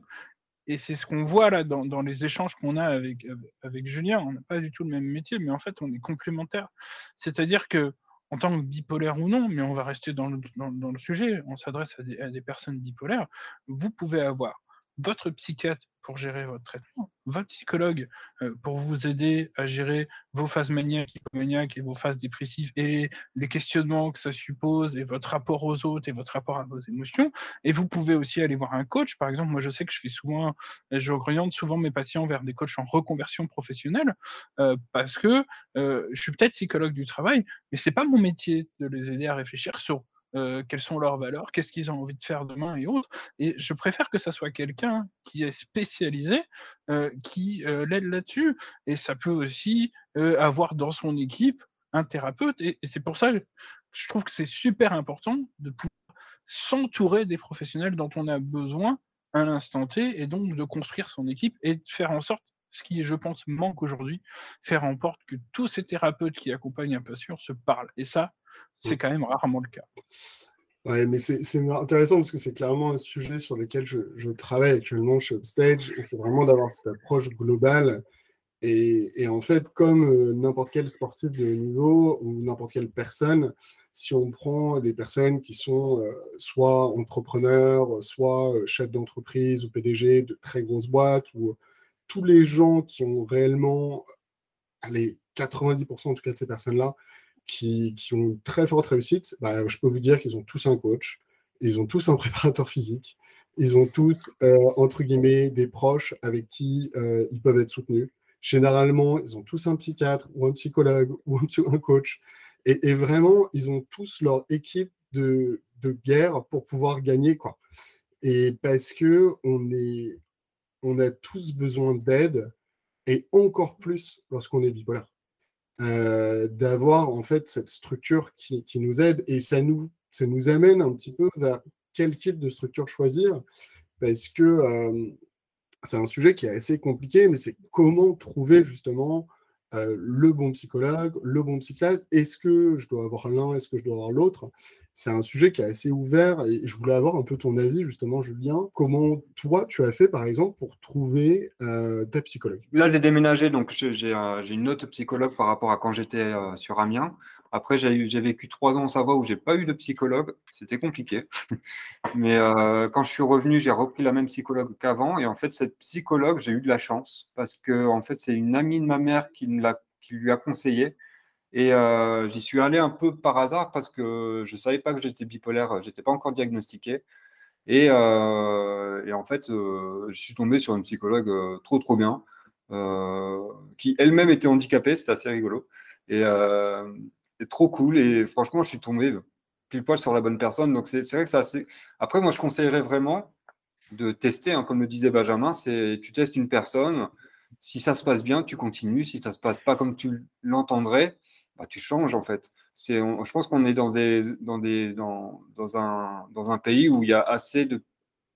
et c'est ce qu'on voit là dans, les échanges qu'on a avec, Julien. On n'a pas du tout le même métier, mais en fait, on est complémentaires. C'est-à-dire que, en tant que bipolaire ou non, mais on va rester dans le, dans, dans le sujet, on s'adresse à, à des personnes bipolaires, vous pouvez avoir votre psychiatre pour gérer votre traitement, votre psychologue euh, pour vous aider à gérer vos phases maniaques, hypomaniaques et vos phases dépressives et les questionnements que ça suppose et votre rapport aux autres et votre rapport à vos émotions. Et vous pouvez aussi aller voir un coach. Par exemple, moi, je sais que je fais souvent, je oriente souvent mes patients vers des coachs en reconversion professionnelle euh, parce que euh, je suis peut-être psychologue du travail, mais c'est pas mon métier de les aider à réfléchir sur euh, quelles sont leurs valeurs, qu'est-ce qu'ils ont envie de faire demain et autres. Et je préfère que ça soit quelqu'un qui est spécialisé, euh, qui euh, l'aide là-dessus. Et ça peut aussi avoir dans son équipe un thérapeute. Et, c'est pour ça que je trouve que c'est super important de pouvoir s'entourer des professionnels dont on a besoin à l'instant T et donc de construire son équipe et de faire en sorte ce qui, je pense, manque aujourd'hui, faire en sorte que tous ces thérapeutes qui accompagnent un patient se parlent. Et ça, c'est quand même rarement le cas. Ouais, mais c'est intéressant parce que c'est clairement un sujet sur lequel je, travaille actuellement chez Upstage, et c'est vraiment d'avoir cette approche globale. Et, en fait, comme euh, n'importe quel sportif de niveau ou n'importe quelle personne, si on prend des personnes qui sont euh, soit entrepreneurs, soit euh, chefs d'entreprise ou PDG de très grosses boîtes, ou tous les gens qui ont réellement, allez, 90% en tout cas de ces personnes-là, qui, ont une très forte réussite, bah, je peux vous dire qu'ils ont tous un coach, ils ont tous un [laughs] préparateur physique, ils ont tous, euh, entre guillemets, des proches avec qui euh, ils peuvent être soutenus. Généralement, ils ont tous un psychiatre ou un psychologue [laughs] ou un, coach. Et, vraiment, ils ont tous leur équipe de, guerre pour pouvoir gagner. Quoi. Et parce que on, est, on a tous besoin d'aide, et encore plus lorsqu'on est bipolaire. Euh, d'avoir en fait cette structure qui, nous aide et ça nous, ça nous amène un petit peu vers quel type de structure choisir parce que euh, c'est un sujet qui est assez compliqué, mais c'est comment trouver justement euh, le bon psychologue, le bon psychiatre. Est-ce que je dois avoir l'un, est-ce que je dois avoir l'autre? C'est un sujet qui est assez ouvert et je voulais avoir un peu ton avis justement, Julien. Comment toi tu as fait par exemple pour trouver euh, ta psychologue? Là, j'ai déménagé, donc euh, j'ai une autre psychologue par rapport à quand j'étais euh, sur Amiens. Après, j'ai vécu trois ans en Savoie où j'ai pas eu de psychologue. C'était compliqué. [laughs] Mais quand je suis revenu, j'ai repris la même psychologue qu'avant. Et en fait, cette psychologue, j'ai eu de la chance parce que en fait, c'est une amie de ma mère qui, me qui lui a conseillé. Et euh, j'y suis allé un peu par hasard parce que je ne savais pas que j'étais bipolaire, je n'étais pas encore diagnostiqué. Et, euh, en fait, euh, je suis tombé sur une psychologue trop, trop bien, qui elle-même était handicapée, c'était assez rigolo. Et, trop cool. Et franchement, je suis tombé pile poil sur la bonne personne. Donc, c'est vrai que c'est assez. Après, moi, je conseillerais vraiment de tester, hein, comme le disait Benjamin, c'est tu testes une personne, si ça se passe bien, tu continues. Si ça se passe pas comme tu l'entendrais, bah, tu changes en fait. C'est, je pense qu'on est dans, des, dans, des, dans, dans, un, dans un pays où il y a assez de,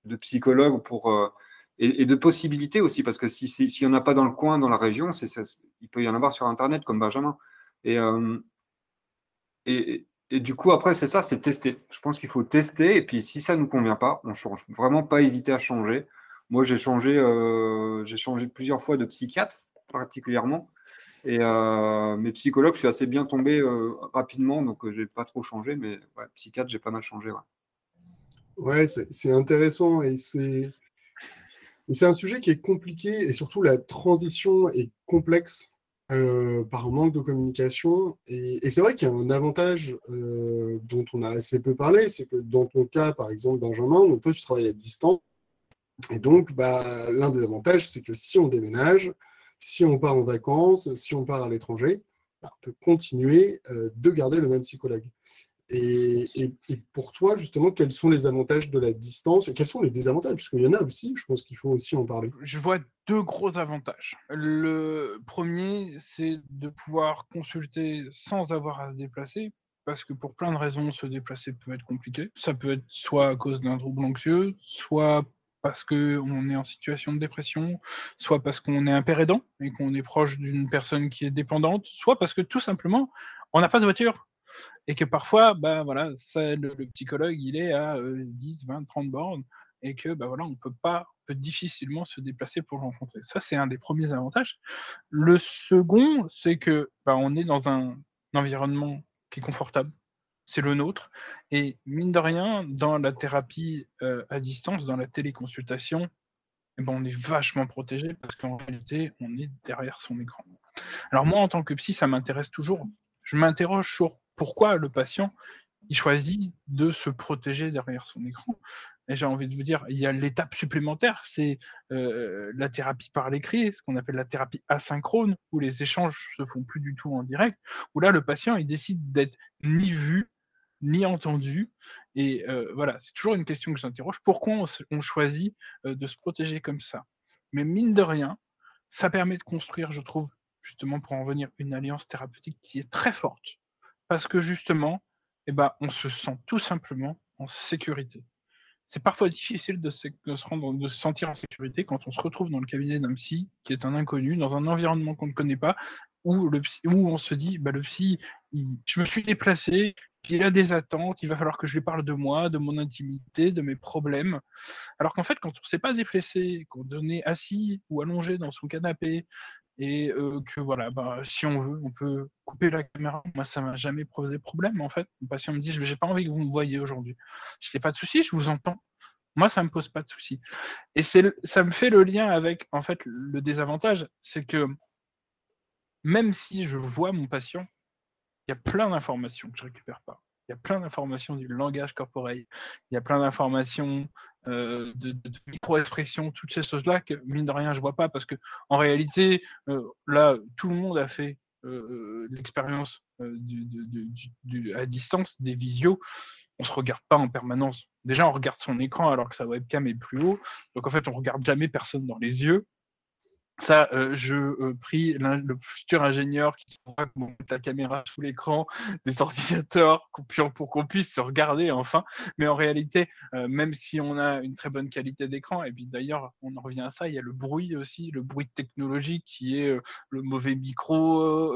de psychologues pour, euh, et, de possibilités aussi, parce que s'il si, n'y en a pas dans le coin, dans la région, c'est, il peut y en avoir sur Internet comme Benjamin. Et, euh, et, et, du coup, après, c'est ça, c'est tester. Je pense qu'il faut tester, et puis si ça ne nous convient pas, on change. Vraiment pas hésiter à changer. Moi, j'ai changé, euh, j'ai changé plusieurs fois de psychiatre, particulièrement. Et euh, mes psychologues, je suis assez bien tombé euh, rapidement, donc je j'ai pas trop changé, mais psychiatre, j'ai pas mal changé. Ouais, c'est intéressant et c'est un sujet qui est compliqué et surtout la transition est complexe par manque de communication. Et, c'est vrai qu'il y a un avantage dont on a assez peu parlé, c'est que dans ton cas, par exemple, Benjamin, on peut se travailler à distance. Et donc, bah, l'un des avantages, c'est que si on déménage, si on part en vacances, si on part à l'étranger, bah, on peut continuer euh, de garder le même psychologue. Et, pour toi, justement, quels sont les avantages de la distance et quels sont les désavantages? Parce qu'il y en a aussi, je pense qu'il faut aussi en parler. Je vois deux gros avantages. Le premier, c'est de pouvoir consulter sans avoir à se déplacer. Parce que pour plein de raisons, se déplacer peut être compliqué. Ça peut être soit à cause d'un trouble anxieux, soit parce qu'on est en situation de dépression, soit parce qu'on est un père aidant et qu'on est proche d'une personne qui est dépendante, soit parce que tout simplement, on n'a pas de voiture. Et que parfois, bah, voilà, le, psychologue, il est à 10, 20, 30 bornes et que bah, voilà, on peut pas, peut difficilement se déplacer pour le. Ça, c'est un des premiers avantages. Le second, c'est que bah, on est dans un environnement qui est confortable, c'est le nôtre. Et mine de rien, dans la thérapie euh, à distance, dans la téléconsultation, eh ben, on est vachement protégé parce qu'en réalité, on est derrière son écran. Alors moi, en tant que psy, ça m'intéresse toujours. Je m'interroge sur pourquoi le patient choisit de se protéger derrière son écran. Et j'ai envie de vous dire, il y a l'étape supplémentaire, c'est euh, la thérapie par l'écrit, ce qu'on appelle la thérapie asynchrone, où les échanges se font plus du tout en direct, où là, le patient, il décide d'être ni vu, ni entendu. Et euh, voilà, c'est toujours une question que j'interroge. Pourquoi on, choisit euh, de se protéger comme ça? Mais mine de rien, ça permet de construire, je trouve, justement pour en venir, une alliance thérapeutique qui est très forte. Parce que justement, eh ben, on se sent tout simplement en sécurité. C'est parfois difficile de se, rendre, de se sentir en sécurité quand on se retrouve dans le cabinet d'un psy qui est un inconnu, dans un environnement qu'on ne connaît pas, où, le où on se dit, bah, le psy, je me suis déplacé, il a des attentes, il va falloir que je lui parle de moi, de mon intimité, de mes problèmes. Alors qu'en fait, quand on ne s'est pas déplacé, qu'on est assis ou allongé dans son canapé, et euh, que voilà, bah, si on veut, on peut couper la caméra. Moi, ça m'a jamais posé problème en fait. Le patient me dit, j'ai pas envie que vous me voyez aujourd'hui. Je n'ai pas de souci, je vous entends. Moi, ça me pose pas de souci. Et ça me fait le lien avec en fait le désavantage, c'est que même si je vois mon patient, il y a plein d'informations que je récupère pas. Il y a plein d'informations du langage corporel, il y a plein d'informations euh, de, micro-expressions, toutes ces choses-là que, mine de rien, je vois pas parce que en réalité, euh, là, tout le monde a fait euh, l'expérience à distance des visios. On se regarde pas en permanence. Déjà, on regarde son écran alors que sa webcam est plus haut. Donc, en fait, on regarde jamais personne dans les yeux. Ça, euh, je euh, prie le futur ingénieur qui pourra mettre la caméra sous l'écran [laughs] des ordinateurs pour qu'on puisse se regarder enfin. Mais en réalité, euh, même si on a une très bonne qualité d'écran, et puis d'ailleurs, on en revient à ça, il y a le bruit aussi, le bruit technologique qui est le mauvais micro,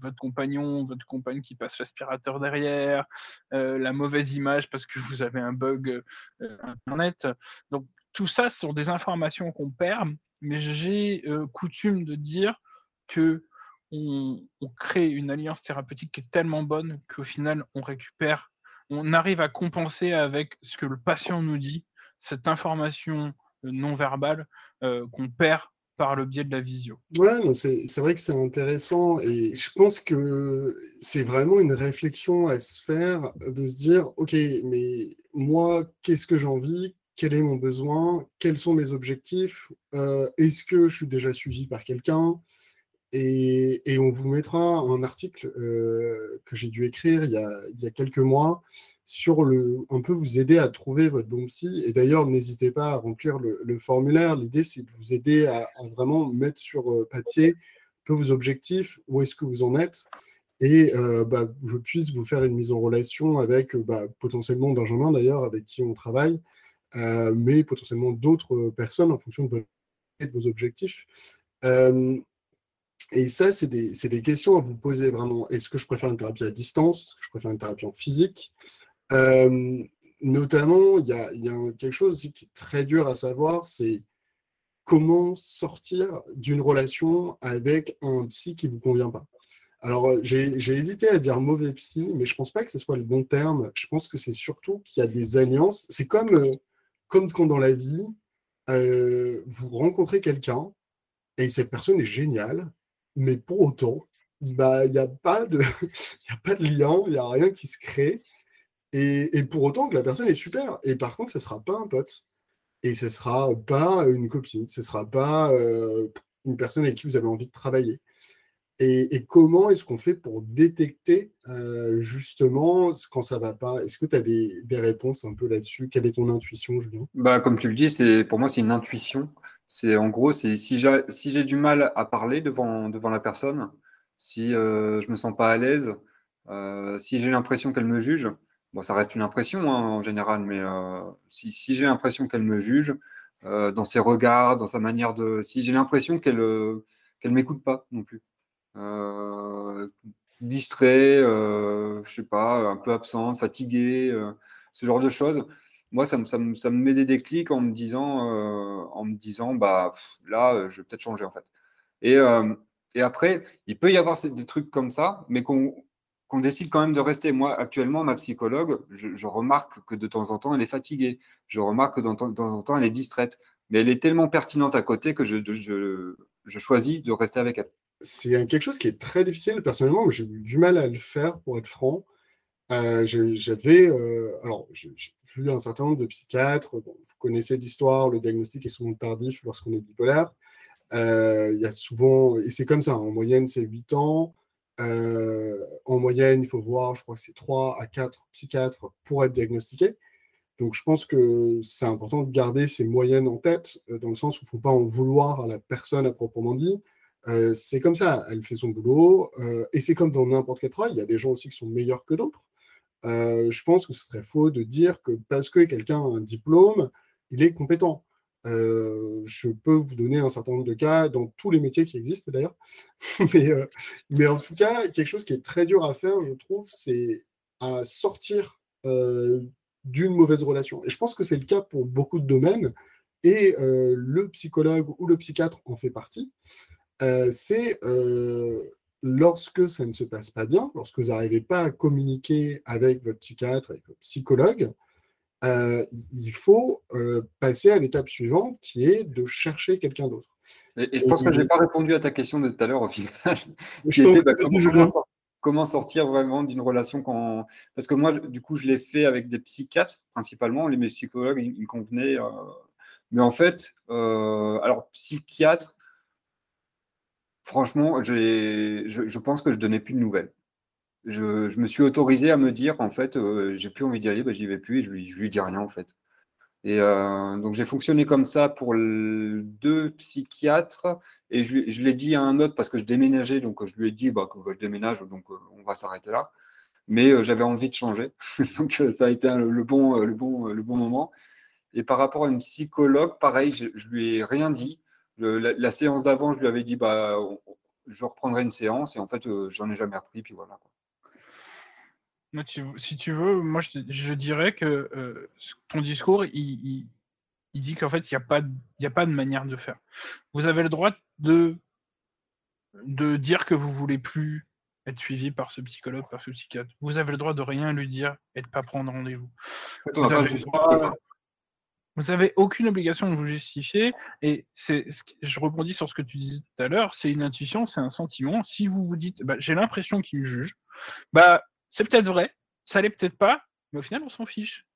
votre compagnon, votre compagne qui passe l'aspirateur derrière, la mauvaise image parce que vous avez un bug Internet. Donc, tout ça ce sont des informations qu'on perd mais j'ai euh, coutume de dire que on, crée une alliance thérapeutique qui est tellement bonne qu'au final, on récupère, on arrive à compenser avec ce que le patient nous dit, cette information euh, non verbale euh, qu'on perd par le biais de la visio. Ouais, c'est vrai que c'est intéressant et je pense que c'est vraiment une réflexion à se faire de se dire, ok, mais moi, qu'est-ce que j'ai envie quel est mon besoin, quels sont mes objectifs, euh, est-ce que je suis déjà suivi par quelqu'un, Et, on vous mettra un article que j'ai dû écrire il y, a, il y, a, quelques mois sur le, un peu vous aider à trouver votre bon psy. Et d'ailleurs, n'hésitez pas à remplir le, formulaire. L'idée, c'est de vous aider à, vraiment mettre sur euh, papier peu vos objectifs, où est-ce que vous en êtes, et euh, bah, je puisse vous faire une mise en relation avec bah, potentiellement Benjamin, d'ailleurs, avec qui on travaille, euh, mais potentiellement d'autres personnes en fonction de, vos objectifs. et ça, c'est des, des, questions à vous poser vraiment. Est-ce que je préfère une thérapie à distance? Est-ce que je préfère une thérapie en physique? Euh, notamment, il y a, quelque chose aussi qui est très dur à savoir, c'est comment sortir d'une relation avec un psy qui ne vous convient pas. Alors, euh, j'ai hésité à dire mauvais psy, mais je ne pense pas que ce soit le bon terme. Je pense que c'est surtout qu'il y a des alliances. C'est comme, euh, comme quand dans la vie, vous rencontrez quelqu'un et cette personne est géniale, mais pour autant, bah, il n'y a, pas de, [laughs] a pas de lien, il n'y a rien qui se crée. Et, pour autant que la personne est super. Et par contre, ce ne sera pas un pote. Et ce ne sera pas une copine. Ce ne sera pas euh, une personne avec qui vous avez envie de travailler. Et, comment est-ce qu'on fait pour détecter euh, justement quand ça ne va pas? Est-ce que tu as des, réponses un peu là-dessus? Quelle est ton intuition, Julien? Bah, Comme tu le dis, pour moi, c'est une intuition. C'est en gros, c'est si j'ai, si j'ai du mal à parler devant, devant la personne, si euh, je ne me sens pas à l'aise, si j'ai l'impression qu'elle me juge, Bon, ça reste une impression hein, en général, mais euh, si, j'ai l'impression qu'elle me juge euh, dans ses regards, dans sa manière de. Si j'ai l'impression qu'elle euh, qu'elle m'écoute pas non plus. Distrait, je sais pas, un peu absente, fatigué, ce genre de choses. Moi, ça me, ça me, ça me met des déclics en me disant, en me disant bah là, je vais peut-être changer en fait. Et, et après, il peut y avoir des trucs comme ça, mais qu'on décide quand même de rester. Moi, actuellement, ma psychologue, je, remarque que de temps en temps, elle est fatiguée. Je remarque que de temps, en temps, elle est distraite. Mais elle est tellement pertinente à côté que je, je, choisis de rester avec elle. C'est quelque chose qui est très difficile. Personnellement, j'ai eu du mal à le faire, pour être franc. Euh, j'avais, euh, alors, j'ai vu un certain nombre de psychiatres. vous connaissez l'histoire, le diagnostic est souvent tardif lorsqu'on est bipolaire. Euh, il y a souvent, et c'est comme ça, en moyenne, c'est 8 ans. En moyenne, il faut voir, je crois que c'est 3 à 4 psychiatres pour être diagnostiqué. Donc je pense que c'est important de garder ces moyennes en tête, dans le sens où il ne faut pas en vouloir à la personne à proprement dit. Euh, c'est comme ça, elle fait son boulot, et c'est comme dans n'importe quel travail, il y a des gens aussi qui sont meilleurs que d'autres. je pense que ce serait faux de dire que parce que quelqu'un a un diplôme, il est compétent. Euh, je peux vous donner un certain nombre de cas dans tous les métiers qui existent d'ailleurs. [laughs] mais, euh, en tout cas, quelque chose qui est très dur à faire, je trouve, c'est à sortir euh, d'une mauvaise relation. Et je pense que c'est le cas pour beaucoup de domaines. Et le psychologue ou le psychiatre en fait partie. C'est lorsque ça ne se passe pas bien, lorsque vous n'arrivez pas à communiquer avec votre psychiatre, avec votre psychologue, euh, il faut euh, passer à l'étape suivante qui est de chercher quelqu'un d'autre. Et, je pense que je n'ai pas répondu à ta question de tout à l'heure au final. [laughs] Bah, comment, sortir vraiment d'une relation quand. Parce que moi, du coup, je l'ai fait avec des psychiatres principalement. Les, mes psychologues, ils, me convenaient. Euh, mais en fait, alors, psychiatre, franchement, je, pense que je donnais plus de nouvelles je, me suis autorisé à me dire, en fait, euh, j'ai plus envie d'y aller, bah, j'y vais plus et je lui, lui dis rien, en fait. Et euh, donc, j'ai fonctionné comme ça pour deux psychiatres et je, l'ai dit à un autre parce que je déménageais, donc je lui ai dit bah, que bah, je déménage, donc euh, on va s'arrêter là. Mais j'avais envie de changer, [laughs] donc ça a été le bon moment. Et par rapport à une psychologue, pareil, je, je lui ai rien dit. La, séance d'avant, je lui avais dit bah, je reprendrai une séance et en fait, j'en ai jamais repris, puis voilà. Quoi si tu veux, moi je, dirais que euh, ton discours, il, dit qu'en fait, il n'y a, pas de, a pas de manière de faire. Vous avez le droit de, de dire que vous voulez plus être suivi par ce psychologue, par ce psychiatre. Vous avez le droit de rien lui dire et de ne pas prendre rendez-vous. Vous, avez aucune obligation de vous justifier. Et c'est, je rebondis sur ce que tu disais tout à l'heure, c'est une intuition, c'est un sentiment. Si vous vous dites, bah, j'ai l'impression qu'il me juge, bah, c'est peut-être vrai, ça l'est peut-être pas, mais au final, on s'en fiche.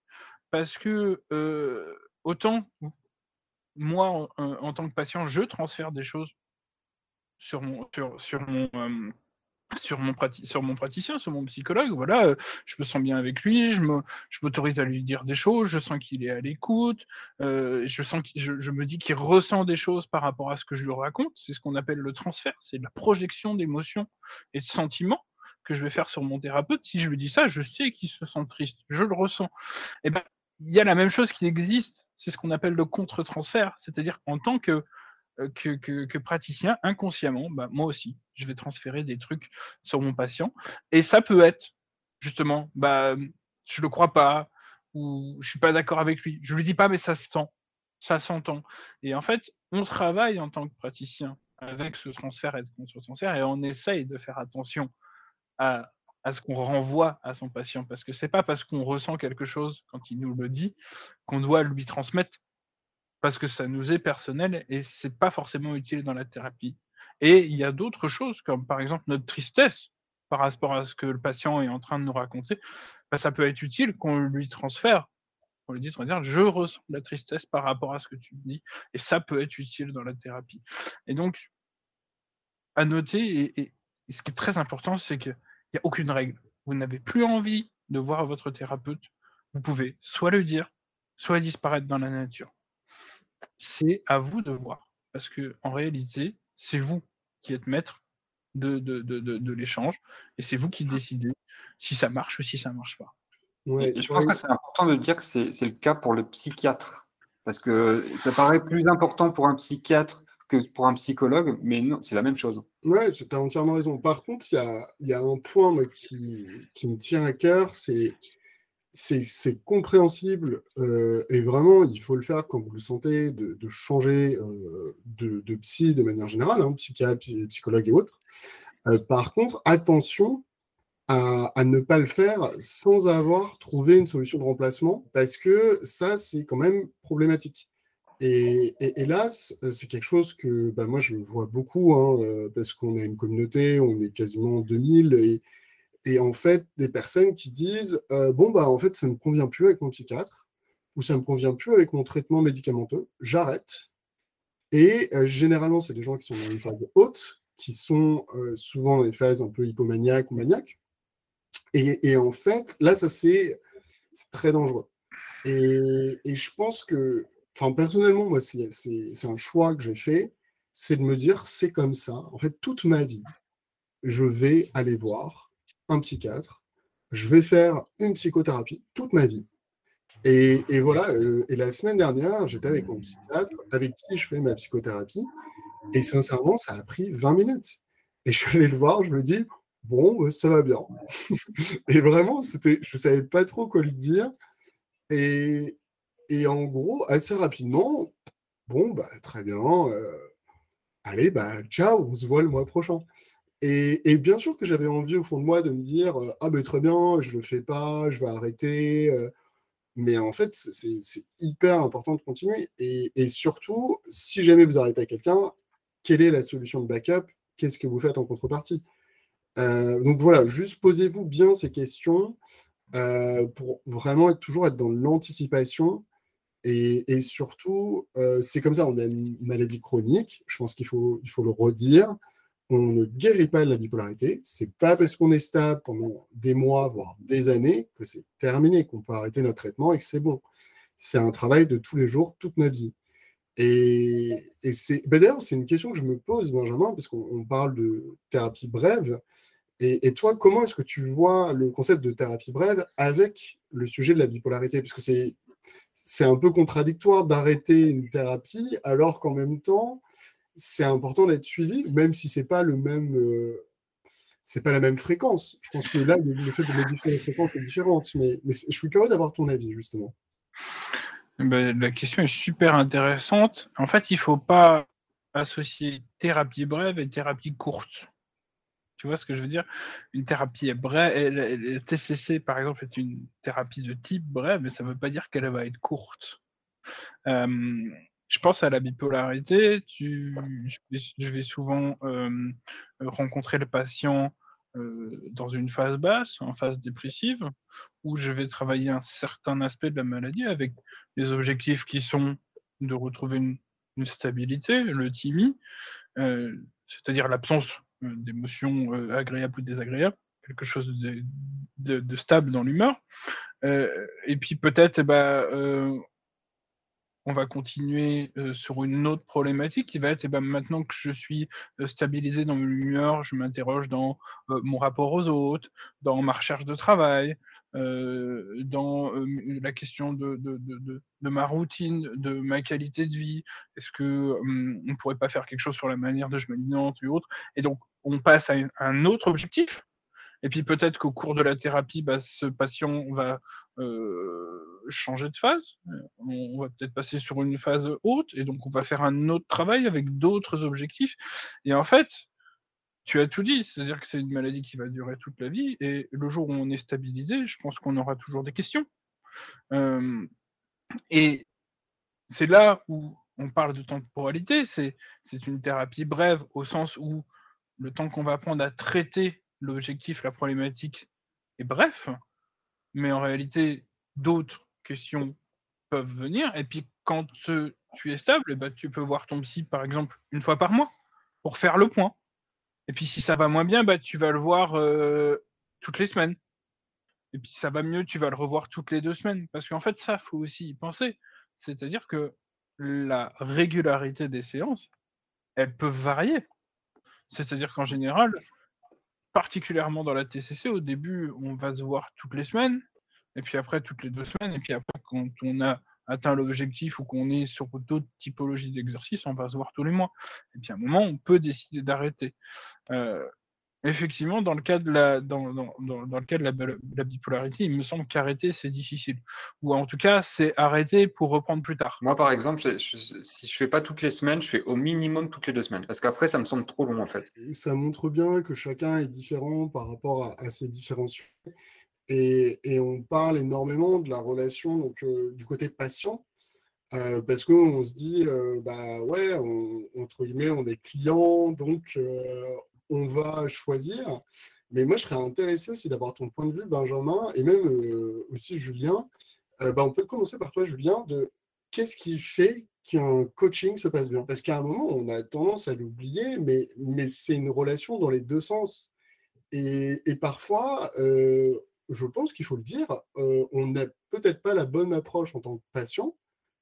Parce que euh, autant moi, en, tant que patient, je transfère des choses sur mon, sur, sur mon, sur mon, sur mon praticien, sur mon psychologue, voilà, euh, je me sens bien avec lui, je m'autorise à lui dire des choses, je sens qu'il est à l'écoute, euh, je, je, je, me dis qu'il ressent des choses par rapport à ce que je lui raconte, c'est ce qu'on appelle le transfert, c'est la projection d'émotions et de sentiments que je vais faire sur mon thérapeute. Si je lui dis ça, je sais qu'il se sent triste, je le ressens. Et eh ben, il y a la même chose qui existe, c'est ce qu'on appelle le contre-transfert, c'est-à-dire en tant que euh, que, praticien, inconsciemment, bah, moi aussi, je vais transférer des trucs sur mon patient. Et ça peut être, justement, bah, je le crois pas, ou je suis pas d'accord avec lui. Je lui dis pas, mais ça se sent, ça s'entend. Et en fait, on travaille en tant que praticien avec ce transfert et ce transfert et on essaye de faire attention à, à ce qu'on renvoie à son patient. Parce que c'est pas parce qu'on ressent quelque chose quand il nous le dit qu'on doit lui transmettre parce que ça nous est personnel et c'est pas forcément utile dans la thérapie. Et il y a d'autres choses, comme par exemple notre tristesse par rapport à ce que le patient est en train de nous raconter, bah, ça peut être utile qu'on lui transfère, qu'on lui dise, on va dire, je ressens de la tristesse par rapport à ce que tu me dis, et ça peut être utile dans la thérapie. Et donc, à noter, et, ce qui est très important, c'est qu'il n'y a aucune règle. Vous n'avez plus envie de voir votre thérapeute, vous pouvez soit le dire, soit disparaître dans la nature c'est à vous de voir. Parce que en réalité, c'est vous qui êtes maître de, de, de, de l'échange et c'est vous qui décidez si ça marche ou si ça ne marche pas. Ouais, je pense que c'est important de dire que c'est le cas pour le psychiatre. Parce que ça paraît plus important pour un psychiatre que pour un psychologue, mais non, c'est la même chose. Ouais, tu as entièrement raison. Par contre, il y a, y a, un point qui, qui, me tient à cœur, c'est c'est compréhensible euh, et vraiment, il faut le faire quand vous le sentez, de, changer euh, de, psy de manière générale, hein, psychiatre, psychologue et autres. Euh, par contre, attention à, ne pas le faire sans avoir trouvé une solution de remplacement, parce que ça, c'est quand même problématique. Et, hélas, c'est quelque chose que bah, moi, je vois beaucoup, hein, parce qu'on a une communauté, on est quasiment 2000, et et en fait, des personnes qui disent euh, Bon, bah, en fait, ça ne me convient plus avec mon psychiatre, ou ça ne me convient plus avec mon traitement médicamenteux, j'arrête. Et euh, généralement, c'est des gens qui sont dans les phases hautes, qui sont euh, souvent dans les phases un peu hypomaniaques ou maniaques. Et, en fait, là, ça, c'est très dangereux. Et, et, je pense que, enfin, personnellement, moi, c'est un choix que j'ai fait, c'est de me dire c'est comme ça. En fait, toute ma vie, je vais aller voir un psychiatre, je vais faire une psychothérapie toute ma vie. Et, voilà, euh, et la semaine dernière, j'étais avec mon psychiatre, avec qui je fais ma psychothérapie, et sincèrement, ça a pris 20 minutes. Et je suis allé le voir, je lui dit, bon, euh, ça va bien. [laughs] et vraiment, c'était, je ne savais pas trop quoi lui dire. Et, et en gros, assez rapidement, bon, bah, très bien, euh, allez, bah, ciao, on se voit le mois prochain. Et, bien sûr que j'avais envie au fond de moi de me dire euh, Ah, ben très bien, je le fais pas, je vais arrêter. Euh. mais en fait, c'est hyper important de continuer. Et, surtout, si jamais vous arrêtez à quelqu'un, quelle est la solution de backup? Qu'est-ce que vous faites en contrepartie? Euh, Donc voilà, juste posez-vous bien ces questions pour vraiment toujours être dans l'anticipation. Et, et, surtout, c'est comme ça, on a une maladie chronique, je pense qu'il faut, il faut le redire on ne guérit pas de la bipolarité. C'est pas parce qu'on est stable pendant des mois, voire des années, que c'est terminé, qu'on peut arrêter notre traitement et que c'est bon. C'est un travail de tous les jours, toute notre vie. Et, c'est ben d'ailleurs, c'est une question que je me pose, Benjamin, parce qu'on parle de thérapie brève. Et, toi, comment est-ce que tu vois le concept de thérapie brève avec le sujet de la bipolarité? Parce que c'est, c'est un peu contradictoire d'arrêter une thérapie alors qu'en même temps, c'est important d'être suivi, même si c'est pas le même, euh, c'est pas la même fréquence. Je pense que là, le, fait de modifier la fréquence est différente, mais, je suis curieux d'avoir ton avis justement. Ben, la question est super intéressante. En fait, il faut pas associer thérapie brève et thérapie courte. Tu vois ce que je veux dire? Une thérapie brève, le TCC par exemple est une thérapie de type brève, mais ça ne veut pas dire qu'elle va être courte. Euh, je pense à la bipolarité. Je, vais, souvent euh, rencontrer le patient euh, dans une phase basse, en phase dépressive, où je vais travailler un certain aspect de la maladie avec les objectifs qui sont de retrouver une, stabilité, le TIMI. Euh, c'est-à-dire l'absence d'émotions agréables ou désagréables, quelque chose de, stable dans l'humeur. et puis peut-être, eh ben, on va continuer sur une autre problématique qui va être, eh ben, maintenant que je suis stabilisé dans mon humeur, je m'interroge dans mon rapport aux autres, dans ma recherche de travail, dans la question de, ma routine, de ma qualité de vie. Est-ce que on ne pourrait pas faire quelque chose sur la manière de je m'alimente et autres? Et donc, on passe à un autre objectif et puis peut-être qu'au cours de la thérapie, bah, ce patient va euh, changer de phase. On va peut-être passer sur une phase haute, et donc on va faire un autre travail avec d'autres objectifs. Et en fait, tu as tout dit, c'est-à-dire que c'est une maladie qui va durer toute la vie, et le jour où on est stabilisé, je pense qu'on aura toujours des questions. Euh, et c'est là où on parle de temporalité, c'est une thérapie brève au sens où le temps qu'on va prendre à traiter l'objectif, la problématique est bref, mais en réalité, d'autres questions peuvent venir. Et puis, quand tu es stable, bah, tu peux voir ton psy, par exemple, une fois par mois pour faire le point. Et puis, si ça va moins bien, bah, tu vas le voir euh, toutes les semaines. Et puis, si ça va mieux, tu vas le revoir toutes les deux semaines. Parce qu'en fait, ça, faut aussi y penser. C'est-à-dire que la régularité des séances, elles peuvent varier. C'est-à-dire qu'en général, particulièrement dans la TCC, au début, on va se voir toutes les semaines, et puis après toutes les deux semaines, et puis après, quand on a atteint l'objectif ou qu'on est sur d'autres typologies d'exercices, on va se voir tous les mois. Et puis à un moment, on peut décider d'arrêter. Euh, Effectivement, dans le cas de la, dans, dans, dans le cas de la, bipolarité, il me semble qu'arrêter, c'est difficile. Ou en tout cas, c'est arrêter pour reprendre plus tard. Moi, par exemple, si je fais pas toutes les semaines, je fais au minimum toutes les deux semaines. Parce qu'après, ça me semble trop long, en fait. ça montre bien que chacun est différent par rapport à, ses différents sujets. Et, et, on parle énormément de la relation donc, euh, du côté patient. Euh, parce qu'on se dit, euh, bah ouais, on, entre guillemets, on est client, donc on va choisir. Mais moi, je serais intéressé aussi d'avoir ton point de vue, Benjamin, et même euh, aussi Julien. Euh, bah, on peut commencer par toi, Julien, de qu'est-ce qui fait qu'un coaching se passe bien? Parce qu'à un moment, on a tendance à l'oublier, mais, c'est une relation dans les deux sens. Et, parfois, euh, je pense qu'il faut le dire, on n'a peut-être pas la bonne approche en tant que patient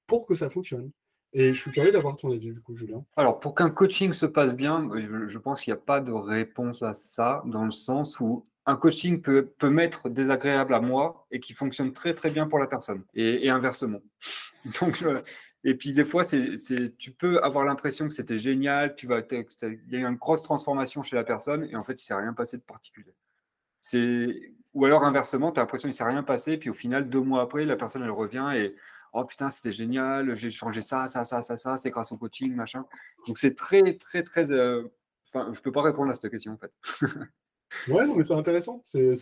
pour que ça fonctionne. Et je suis curieux d'avoir ton avis, du coup, Julien. Alors, pour qu'un coaching se passe bien, euh, je pense qu'il n'y a pas de réponse à ça, dans le sens où un coaching peut, peut m'être désagréable à moi et qui fonctionne très très bien pour la personne, et, inversement. [laughs] Donc, et puis des fois, c'est, tu peux avoir l'impression que c'était génial, tu vas, il y a une grosse transformation chez la personne, et en fait, il ne s'est rien passé de particulier. C'est, ou alors inversement, tu as l'impression qu'il ne s'est rien passé, puis au final, deux mois après, la personne, elle revient et oh putain, c'était génial, j'ai changé ça, ça, ça, ça, ça, c'est grâce au coaching, machin. Donc c'est très, très, très. Euh, enfin, je peux pas répondre à cette question en fait. [laughs] ouais, non, mais c'est intéressant. Euh,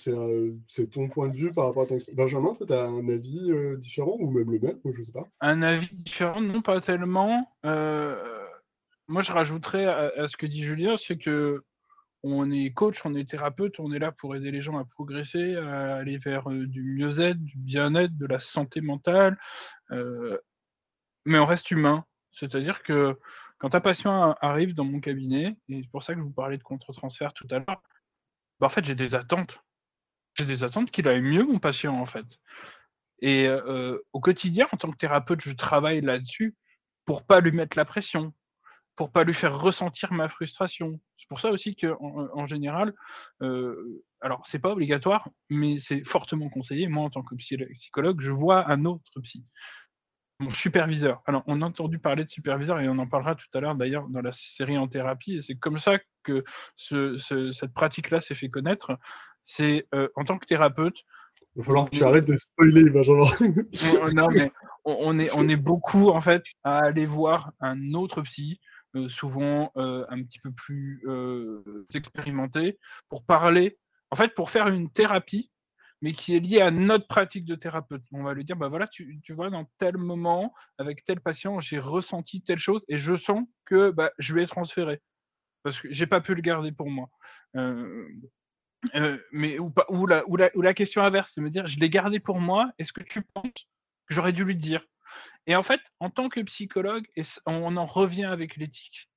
c'est ton point de vue par rapport à ton. Benjamin, toi, tu as un avis euh, différent ou même le même, je sais pas. Un avis différent, non, pas tellement. moi, je rajouterais à, ce que dit Julien, c'est que on est coach, on est thérapeute, on est là pour aider les gens à progresser, à aller vers euh, du mieux-être, du bien-être, de la santé mentale. Euh, mais on reste humain. C'est-à-dire que quand un patient arrive dans mon cabinet, et c'est pour ça que je vous parlais de contre-transfert tout à l'heure, bah, en fait, j'ai des attentes. J'ai des attentes qu'il aille mieux, mon patient, en fait. Et euh, au quotidien, en tant que thérapeute, je travaille là-dessus pour pas lui mettre la pression, pour pas lui faire ressentir ma frustration. C'est pour ça aussi qu'en en, général, euh, alors c'est pas obligatoire, mais c'est fortement conseillé. Moi, en tant que psychologue, je vois un autre psy, mon superviseur. Alors, on a entendu parler de superviseur et on en parlera tout à l'heure d'ailleurs dans la série en thérapie. Et c'est comme ça que cette pratique-là s'est fait connaître. C'est euh, en tant que thérapeute. Il va falloir que tu arrêtes de spoiler, Benjamin. [laughs] non, mais on, est, on est beaucoup en fait à aller voir un autre psy souvent euh, un petit peu plus euh, expérimentés, pour parler, en fait, pour faire une thérapie, mais qui est liée à notre pratique de thérapeute. On va lui dire, bah voilà, tu, vois, dans tel moment, avec tel patient, j'ai ressenti telle chose et je sens que bah, je vais transférer parce que j'ai pas pu le garder pour moi. mais ou, la, ou la question inverse, c'est me dire, je l'ai gardé pour moi, est-ce que tu penses que j'aurais dû lui dire? Et en fait, en tant que psychologue, on en revient avec l'éthique.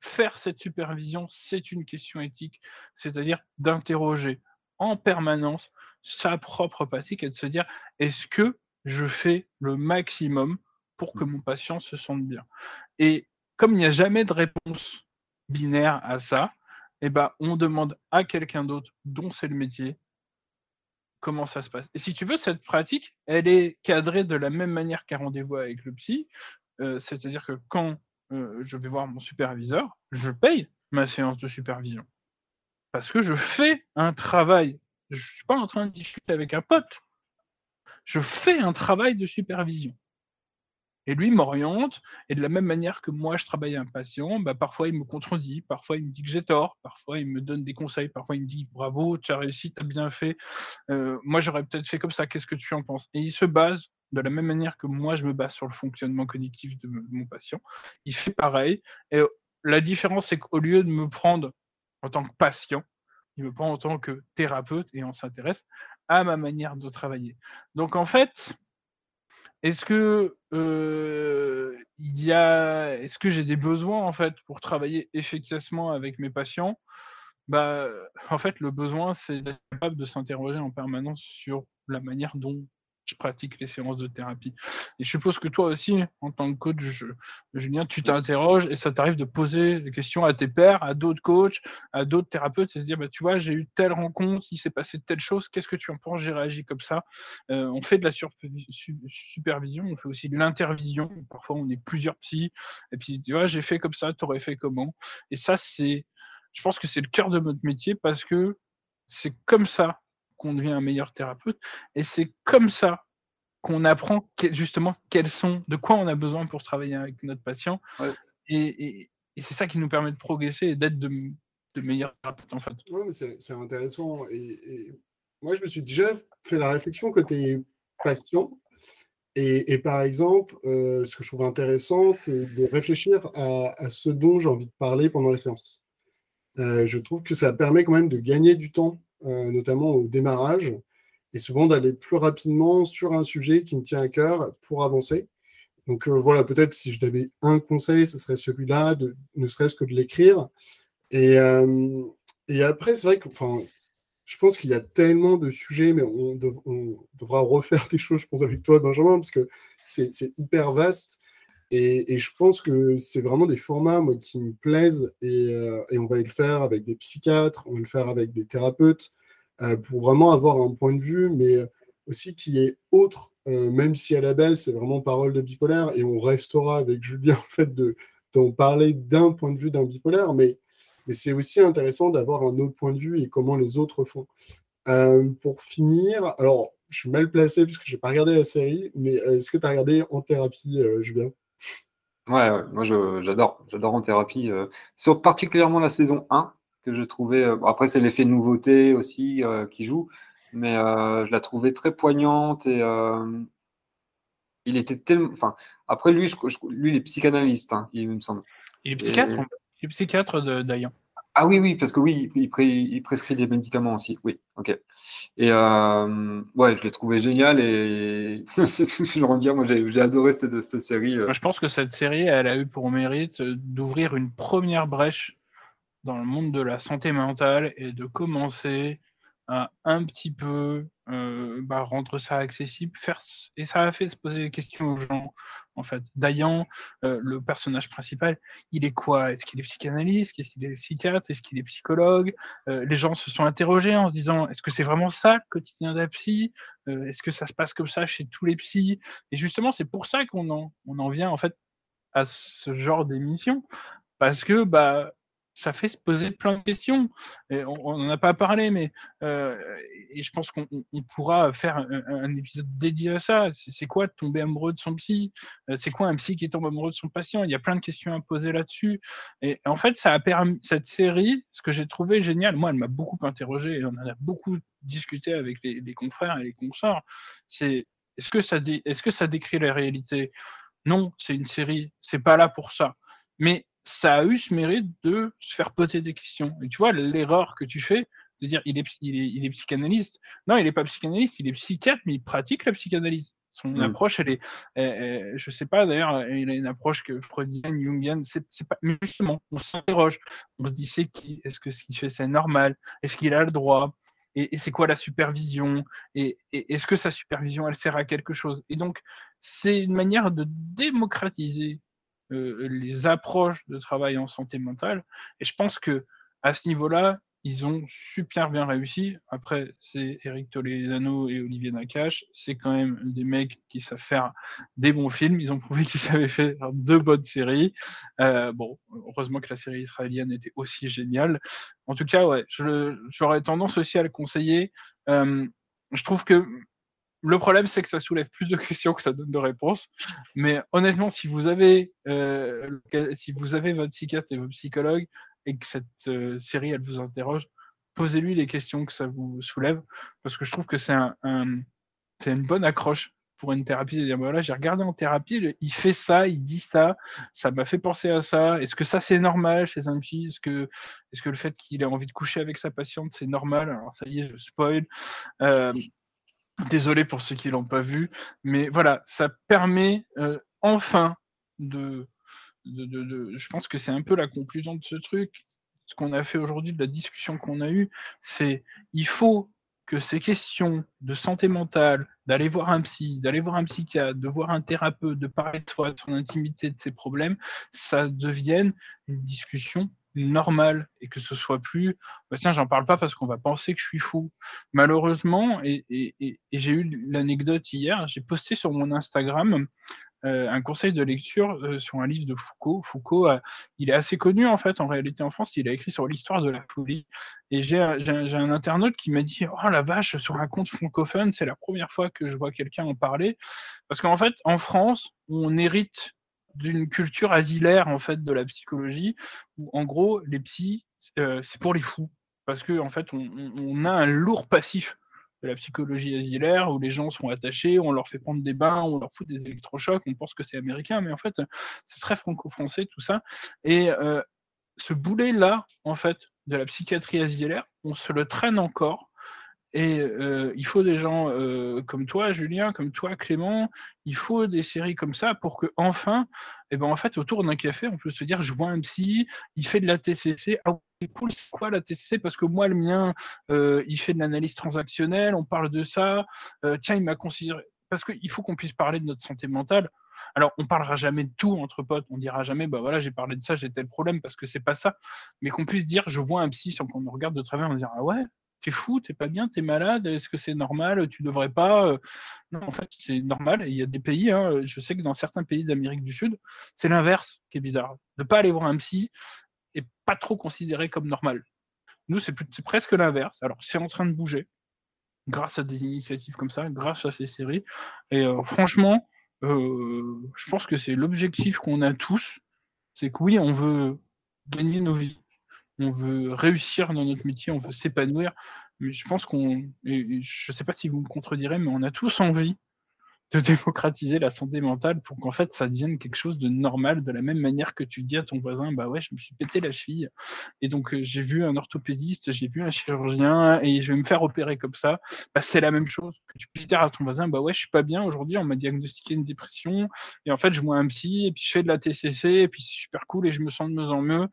faire cette supervision, c'est une question éthique, c'est-à-dire d'interroger en permanence sa propre pratique et de se dire est-ce que je fais le maximum pour que mmh. mon patient se sente bien? Et comme il n'y a jamais de réponse binaire à ça, eh ben, on demande à quelqu'un d'autre dont c'est le métier comment ça se passe. Et si tu veux, cette pratique, elle est cadrée de la même manière qu'un rendez-vous avec le psy. Euh, c'est-à-dire que quand euh, je vais voir mon superviseur, je paye ma séance de supervision. Parce que je fais un travail. Je ne suis pas en train de discuter avec un pote. Je fais un travail de supervision. Et lui m'oriente, et de la même manière que moi je travaille un patient, bah, parfois il me contredit, parfois il me dit que j'ai tort, parfois il me donne des conseils, parfois il me dit bravo, tu as réussi, tu as bien fait, euh, moi j'aurais peut-être fait comme ça, qu'est-ce que tu en penses? Et il se base de la même manière que moi je me base sur le fonctionnement cognitif de, mon patient, il fait pareil, et la différence c'est qu'au lieu de me prendre en tant que patient, il me prend en tant que thérapeute et on s'intéresse à ma manière de travailler. Donc en fait, est-ce que il y a, j'ai des besoins en fait pour travailler efficacement avec mes patients? Bah, en fait, le besoin, c'est d'être capable de s'interroger en permanence sur la manière dont je pratique les séances de thérapie. Et je suppose que toi aussi, en tant que coach, Julien, tu t'interroges et ça t'arrive de poser des questions à tes pairs, à d'autres coachs, à d'autres thérapeutes, et se dire, bah, tu vois, j'ai eu telle rencontre, il s'est passé telle chose, qu'est-ce que tu en penses? J'ai réagi comme ça. Euh, on fait de la supervision, on fait aussi de l'intervision. Parfois, on est plusieurs psys, et puis, tu vois, j'ai fait comme ça, tu aurais fait comment? Et ça, c'est, je pense que c'est le cœur de notre métier parce que c'est comme ça qu'on devient un meilleur thérapeute. Et c'est comme ça qu'on apprend justement quels sont, de quoi on a besoin pour travailler avec notre patient. Et, c'est ça qui nous permet de progresser et d'être de, meilleurs thérapeutes en fait. c'est intéressant. Et, moi, je me suis déjà fait la réflexion côté patient. Et, par exemple, euh, ce que je trouve intéressant, c'est de réfléchir à, ce dont j'ai envie de parler pendant la séance. Euh, je trouve que ça permet quand même de gagner du temps notamment au démarrage, et souvent d'aller plus rapidement sur un sujet qui me tient à cœur pour avancer. Donc euh, voilà, peut-être si je devais un conseil, ce serait celui-là, ne serait-ce que de l'écrire. Et, euh, et après, c'est vrai que je pense qu'il y a tellement de sujets, mais on, devra refaire des choses, je pense, avec toi, Benjamin, parce que c'est hyper vaste. Et, je pense que c'est vraiment des formats moi, qui me plaisent. Et, euh, on va le faire avec des psychiatres, on va le faire avec des thérapeutes euh, pour vraiment avoir un point de vue, mais aussi qui est autre, euh, même si à la base c'est vraiment parole de bipolaire. Et on restera avec Julien [laughs] en fait d'en parler d'un point de vue d'un bipolaire, mais, mais c'est aussi intéressant d'avoir un autre point de vue et comment les autres font. pour finir, alors je suis mal placé puisque je n'ai pas regardé la série, mais est-ce que tu as regardé En thérapie, Julien? Ouais, moi j'adore, j'adore en thérapie, euh, sur particulièrement la saison 1 que je trouvais, euh, après c'est l'effet nouveauté aussi euh, qui joue, mais je la trouvais très poignante et il était tellement, enfin après lui, lui il est psychanalyste, hein, il me semble. Il est psychiatre, il est psychiatre Dayan. Ah oui, oui, parce que oui, il, prescrit des médicaments aussi. Oui, ok. Et euh, ouais, je l'ai trouvé génial et [laughs] c'est tout ce que je veux dire. Moi, j'ai adoré cette, série. Euh. je pense que cette série, elle a eu pour mérite d'ouvrir une première brèche dans le monde de la santé mentale et de commencer à un petit peu euh, bah, rendre ça accessible. Faire... Et ça a fait se poser des questions aux gens en fait. Dayan, euh, le personnage principal, il est quoi? Est-ce qu'il est psychanalyste? Est-ce qu'il est psychiatre? Est-ce qu'il est psychologue? Euh, Les gens se sont interrogés en se disant est-ce que c'est vraiment ça le quotidien d'un psy? Euh, Est-ce que ça se passe comme ça chez tous les psys? Et justement, c'est pour ça qu'on en, en vient en fait à ce genre d'émission. Parce que bah ça fait se poser plein de questions. On n'en a pas parlé, mais euh, et je pense qu'on pourra faire un, épisode dédié à ça. C'est quoi tomber amoureux de son psy? Euh, C'est quoi un psy qui tombe amoureux de son patient? Il y a plein de questions à poser là-dessus. Et en fait, ça a permis cette série, ce que j'ai trouvé génial. Moi, elle m'a beaucoup interrogé et on en a beaucoup discuté avec les, confrères et les consorts. C'est est-ce que ça est-ce que ça décrit la réalité? Non, c'est une série. C'est pas là pour ça. Mais ça a eu ce mérite de se faire poser des questions. Et tu vois, l'erreur que tu fais, de dire il est, il est, il est psychanalyste. Non, il n'est pas psychanalyste, il est psychiatre, mais il pratique la psychanalyse. Son Mm. approche, elle est, elle- je sais pas d'ailleurs, il a une approche que freudienne, jungienne, c'est c'est pas, mais justement, on s'interroge, on se dit c'est qui, est-ce que ce qu'il fait c'est normal, est-ce qu'il a le droit, et, et c'est quoi la supervision, et, et est-ce que sa supervision elle sert à quelque chose? Et donc, c'est une manière de démocratiser euh, les approches de travail en santé mentale, et je pense que à ce niveau-là, ils ont super bien réussi. Après, c'est Eric Toledano et Olivier Nakache. C'est quand même des mecs qui savent faire des bons films. Ils ont prouvé qu'ils savaient faire deux bonnes séries. Euh, bon, heureusement que la série israélienne était aussi géniale. En tout cas, ouais, j'aurais tendance aussi à le conseiller. Euh, je trouve que le problème, c'est que ça soulève plus de [laughs] questions que ça donne de réponses. Mais honnêtement, si vous avez, euh, si vous avez votre psychiatre et votre psychologue et que cette euh, série, elle vous interroge, posez-lui les questions que ça vous soulève, parce que je trouve que c'est un, une bonne accroche pour une thérapie de dire bah voilà j'ai regardé en thérapie il fait ça il dit ça ça m'a fait penser à ça. Est-ce que ça c'est normal chez un psy? Est-ce que est-ce que le fait qu'il ait envie de coucher avec sa patiente c'est normal? Alors ça y est je spoil. Euh, désolé pour ceux qui l'ont pas vu mais voilà ça permet euh, enfin de je pense que c'est un peu la conclusion de ce truc. Ce qu'on a fait aujourd'hui, de la discussion qu'on a eue, c'est il faut que ces questions de santé mentale, d'aller voir un psy, d'aller voir un psychiatre, de voir un thérapeute, de parler de soi, de son intimité, de ses problèmes, ça devienne une discussion normale et que ce soit plus bah tiens j'en parle pas parce qu'on va penser que je suis fou malheureusement et, et- et- et j'ai eu l'anecdote hier j'ai posté sur mon Instagram euh, un conseil de lecture euh, sur un livre de Foucault. Foucault, il est assez connu en fait en réalité en France. Il a écrit sur l'histoire de la folie. Et j'ai un internaute qui m'a dit Oh la vache, sur un compte francophone, c'est la première fois que je vois quelqu'un en parler. Parce qu'en fait, en France, on hérite d'une culture asilaire en fait de la psychologie où en gros les psys euh, c'est pour les fous parce que en fait on, a un lourd passif de la psychologie asilaire où les gens sont attachés, on leur fait prendre des bains, on leur fout des électrochocs, on pense que c'est américain, mais en fait, c'est très franco-français tout ça. Et euh, ce boulet-là, en fait, de la psychiatrie asilaire, on se le traîne encore. Et euh, il faut des gens euh, comme toi, Julien, comme toi, Clément. Il faut des séries comme ça pour que enfin, eh ben en fait, autour d'un café, on peut se dire, je vois un psy, il fait de la TCC. Ah, c'est cool, c'est quoi la TCC Parce que moi, le mien, euh, il fait de l'analyse transactionnelle. On parle de ça. Tiens, il m'a considéré. Parce qu'il faut qu'on puisse parler de notre santé mentale. Alors, on parlera jamais de tout entre potes. On dira jamais, bah voilà, j'ai parlé de ça, j'ai tel problème, parce que c'est pas ça. Mais qu'on puisse dire, je vois un psy sans qu'on nous regarde de travers, on dira, ah ouais, t'es fou, t'es pas bien, t'es malade, est-ce que c'est normal, tu devrais pas. euh. Non, en fait, c'est normal. Il y a des pays, hein, je sais que dans certains pays d'Amérique du Sud, c'est l'inverse qui est bizarre. De pas aller voir un psy et pas trop considéré comme normal. Nous, c'est presque l'inverse. Alors, c'est en train de bouger grâce à des initiatives comme ça, grâce à ces séries. Et euh, franchement, euh, je pense que c'est l'objectif qu'on a tous. C'est que oui, on veut gagner nos vies, on veut réussir dans notre métier, on veut s'épanouir. Mais je pense qu'on, je ne sais pas si vous me contredirez, mais on a tous envie de démocratiser la santé mentale pour qu'en fait ça devienne quelque chose de normal, de la même manière que tu dis à ton voisin, bah ouais, je me suis pété la cheville, et donc euh, j'ai vu un orthopédiste, j'ai vu un chirurgien, et je vais me faire opérer comme ça. Bah, c'est la même chose que tu puisses dire à ton voisin, bah ouais, je suis pas bien aujourd'hui, on m'a diagnostiqué une dépression, et en fait je vois un psy, et puis je fais de la TCC, et puis c'est super cool, et je me sens de mieux en mieux.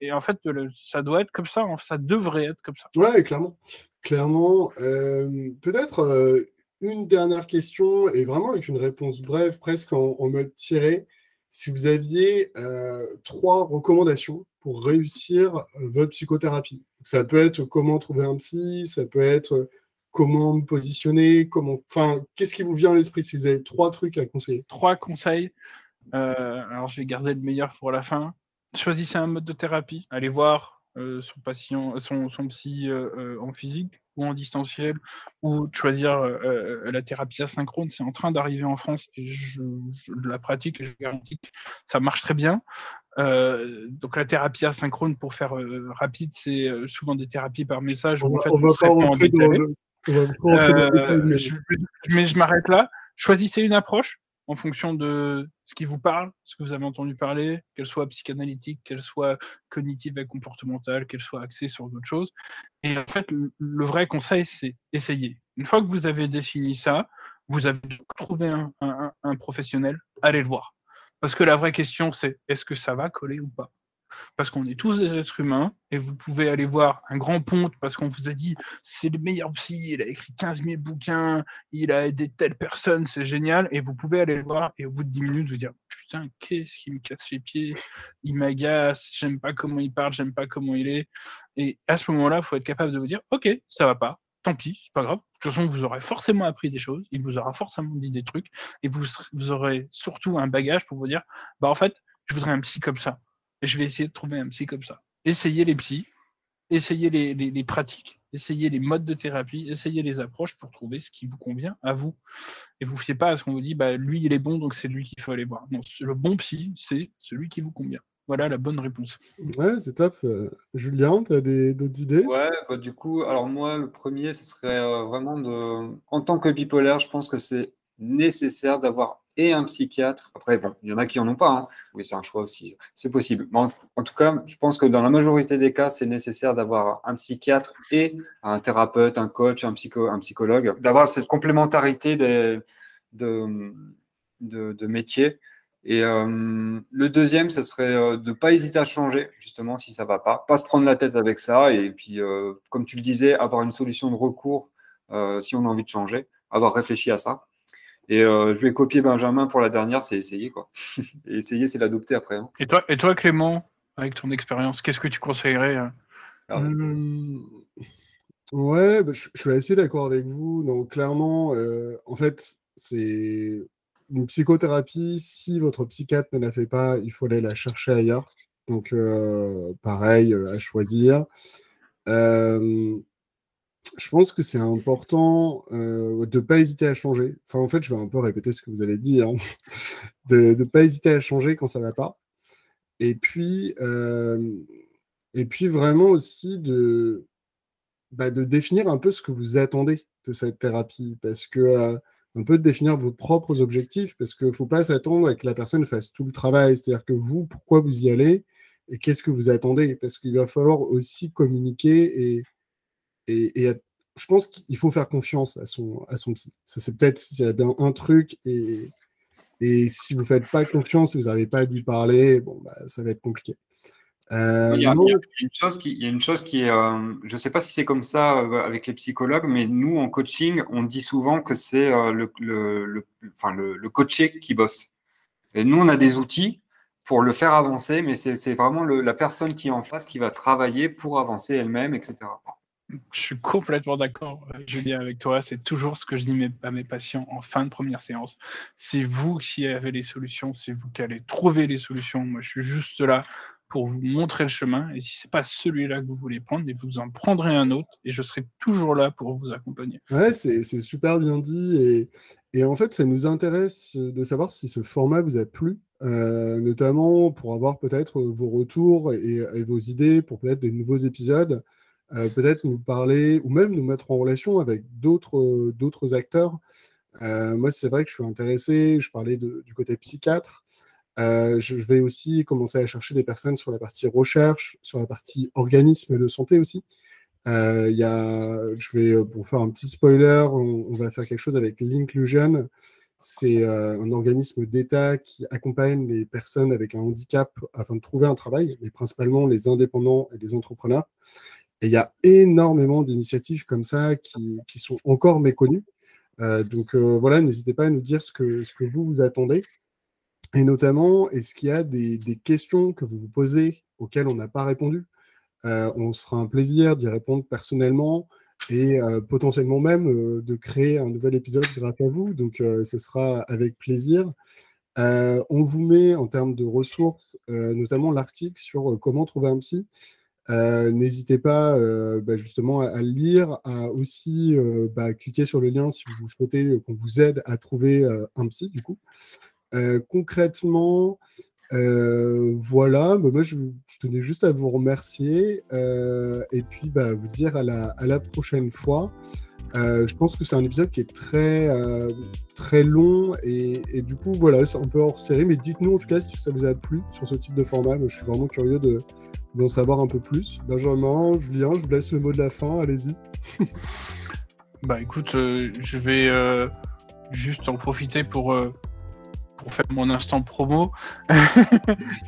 Et, en fait, ça doit être comme ça, ça devrait être comme ça. Ouais, clairement. Clairement. Euh, peut-être euh, une dernière question, et vraiment avec une réponse brève, presque en, mode tiré. Si vous aviez euh, trois recommandations pour réussir euh, votre psychothérapie. Ça peut être comment trouver un psy, ça peut être euh, comment me positionner, comment. Enfin, qu'est-ce qui vous vient à l'esprit si vous avez trois trucs à conseiller? Trois conseils. Alors, je vais garder le meilleur pour la fin. Choisissez un mode de thérapie. Allez voir son patient, son, son psy euh, euh, en physique ou en distanciel, ou de choisir euh, euh, la thérapie asynchrone. C'est en train d'arriver en France et je, je la pratique et je garantis que ça marche très bien. Euh, donc la thérapie asynchrone, pour faire euh, rapide, c'est euh, souvent des thérapies par message. On où, en fait, on va pas rentrer dans décalé. le. On va pas rentrer dans le détail, Euh, mais- je- mais je m'arrête là. Choisissez une approche en fonction de ce qui vous parle, ce que vous avez entendu parler, qu'elle soit psychanalytique, qu'elle soit cognitive et comportementale, qu'elle soit axée sur d'autres choses. Et en fait, le, vrai conseil, c'est essayer. Une fois que vous avez défini ça, vous avez trouvé un professionnel, allez le voir. Parce que la vraie question, c'est est-ce que ça va coller ou pas? Parce qu'on est tous des êtres humains, et vous pouvez aller voir un grand ponte parce qu'on vous a dit c'est le meilleur psy, il a écrit 15 000 bouquins, il a aidé telle personne, c'est génial, et vous pouvez aller le voir et au bout de 10 minutes vous dire putain, qu'est-ce qui me casse les pieds, il m'agace, j'aime pas comment il parle, j'aime pas comment il est. Et à ce moment-là, il faut être capable de vous dire ok, ça va pas, tant pis, c'est pas grave. De toute façon, vous aurez forcément appris des choses, il vous aura forcément dit des trucs, et vous, vous aurez surtout un bagage pour vous dire bah en fait, je voudrais un psy comme ça je vais essayer de trouver un psy comme ça. Essayez les psys, essayez les, pratiques, essayez les modes de thérapie, essayez les approches pour trouver ce qui vous convient à vous. Et vous ne fiez pas à ce qu'on vous dit, bah, lui, il est bon, donc c'est lui qu'il faut aller voir. Non, le bon psy, c'est celui qui vous convient. Voilà la bonne réponse. Ouais, c'est top. Euh, Julien, tu as d'autres idées? Ouais, bah, du coup, alors moi, le premier, ce serait euh, vraiment de. En tant que bipolaire, je pense que c'est nécessaire d'avoir et un psychiatre. Après, bon, il y en a qui n'en ont pas. Hein. Oui, c'est un choix aussi. C'est possible. en, tout cas, je pense que dans la majorité des cas, c'est nécessaire d'avoir un psychiatre et un thérapeute, un coach, un, psycho, un psychologue, d'avoir cette complémentarité des, de, de, métiers. Et euh, le deuxième, ce serait euh, de ne pas hésiter à changer, justement, si ça ne va pas. Pas se prendre la tête avec ça. Et puis, euh, comme tu le disais, avoir une solution de recours si on a envie de changer, avoir réfléchi à ça. Et euh, je vais copier Benjamin pour la dernière, c'est essayer quoi. [laughs] et essayer, c'est l'adopter après. Hein. Et toi, et toi, Clément, avec ton expérience, qu'est-ce que tu conseillerais euh ah euh, Ouais, bah, je, suis assez d'accord avec vous. Donc clairement, en fait, c'est une psychothérapie. Si votre psychiatre ne la fait pas, il faut aller la chercher ailleurs. Donc pareil, à choisir je pense que c'est important euh, de ne pas hésiter à changer. Enfin, en fait, je vais un peu répéter ce que vous avez dit, hein. [laughs] de ne pas hésiter à changer quand ça ne va pas. Et puis, euh, et puis vraiment aussi de, bah, de définir un peu ce que vous attendez de cette thérapie. Parce que, euh, un peu de définir vos propres objectifs, parce qu'il ne faut pas s'attendre à que la personne fasse tout le travail. C'est-à-dire que vous, pourquoi vous y allez et qu'est-ce que vous attendez? Parce qu'il va falloir aussi communiquer et, et, et, je pense qu'il faut faire confiance à son, à son psy. Ça, c'est peut-être s'il y a bien un truc, et, et si vous ne faites pas confiance, si vous n'arrivez pas à lui parler, bon, bah, ça va être compliqué. il, y a, une chose qui, il y a une chose qui est, euh, je ne sais pas si c'est comme ça euh, avec les psychologues, mais nous en coaching, on dit souvent que c'est euh, le, le, le, enfin, le, coaché qui bosse. Et nous, on a des outils pour le faire avancer, mais c'est vraiment la personne qui est en face qui va travailler pour avancer elle-même, etc. Je suis complètement d'accord, Julien, avec toi. C'est toujours ce que je dis à mes patients en fin de première séance. C'est vous qui avez les solutions, c'est vous qui allez trouver les solutions. Moi, je suis juste là pour vous montrer le chemin. Et si ce n'est pas celui-là que vous voulez prendre, vous en prendrez un autre et je serai toujours là pour vous accompagner. Ouais, c'est super bien dit. Et, en fait, ça nous intéresse de savoir si ce format vous a plu, euh, notamment pour avoir peut-être vos retours et, et, vos idées pour peut-être des nouveaux épisodes. Euh, peut-être nous parler ou même nous mettre en relation avec d'autres euh, d'autres acteurs. Euh, moi, c'est vrai que je suis intéressé, je parlais du côté psychiatre. je vais aussi commencer à chercher des personnes sur la partie recherche, sur la partie organisme de santé aussi. Y a, je vais, pour faire un petit spoiler, on, va faire quelque chose avec l'Inclusion. C'est un organisme d'État qui accompagne les personnes avec un handicap afin de trouver un travail, mais principalement les indépendants et les entrepreneurs. Et il y a énormément d'initiatives comme ça qui, sont encore méconnues. Euh, donc euh, voilà, n'hésitez pas à nous dire ce que, vous vous attendez. Et notamment, est-ce qu'il y a des, des, questions que vous vous posez auxquelles on n'a pas répondu? Euh, On se fera un plaisir d'y répondre personnellement et potentiellement même de créer un nouvel épisode grâce à vous. Donc ce sera avec plaisir. on vous met en termes de ressources, notamment l'article sur comment trouver un psy. Euh, n'hésitez pas euh, bah, justement à, lire, à aussi euh, bah, cliquer sur le lien si vous souhaitez qu'on vous aide à trouver un psy du coup. concrètement, voilà, bah, moi je, tenais juste à vous remercier et puis vous dire à la, prochaine fois. je pense que c'est un épisode qui est très, très long et, et, du coup, voilà, c'est un peu hors série. Mais dites-nous en tout cas si ça vous a plu sur ce type de format. Moi, je suis vraiment curieux de, d'en savoir un peu plus. Benjamin, Julien, je vous laisse le mot de la fin, allez-y. [laughs] bah écoute, euh, je vais euh, juste en profiter pour pour faire mon instant promo, [laughs]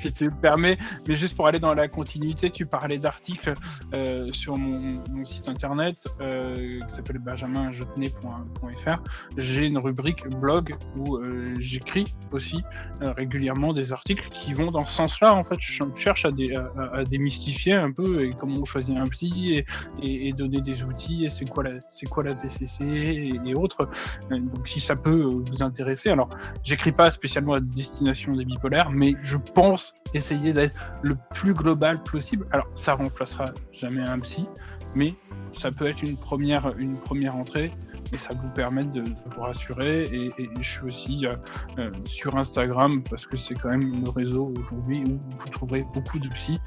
si tu me permets. Mais juste pour aller dans la continuité, tu parlais d'articles euh, sur mon, site internet euh, qui s'appelle benjaminjetney.fr. J'ai une rubrique blog où euh, j'écris aussi régulièrement des articles qui vont dans ce sens-là. En fait, je cherche à, démystifier un peu et comment on choisit un psy et, donner des outils et c'est quoi la, c'est quoi la TCC et, autres. Donc, si ça peut vous intéresser, alors j'écris pas spécialement à destination des bipolaires, mais je pense essayer d'être le plus global possible. Alors, ça remplacera jamais un psy, mais ça peut être une première, une première entrée et ça vous permet de, vous rassurer. Et, je suis aussi euh, euh, sur Instagram parce que c'est quand même le réseau aujourd'hui où vous trouverez beaucoup de psy.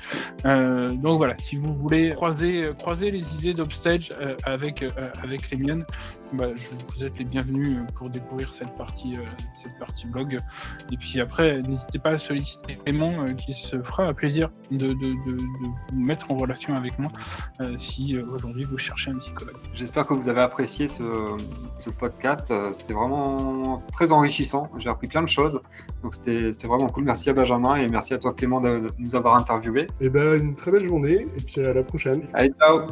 Euh, donc voilà, si vous voulez croiser, croiser les idées d'Upstage avec, avec les miennes, bah, je, vous êtes les bienvenus pour découvrir cette partie, cette partie blog. Et puis après, n'hésitez pas à solliciter Clément qui se fera un plaisir de, de, de, vous mettre en relation avec moi si aujourd'hui vous cherchez un psychologue. J'espère que vous avez apprécié ce, ce podcast. Euh, c'était vraiment très enrichissant. J'ai appris plein de choses. Donc c'était vraiment cool. Merci à Benjamin et merci à toi Clément de, nous avoir interviewé. Et eh ben une très belle journée et puis à la prochaine. Allez, ciao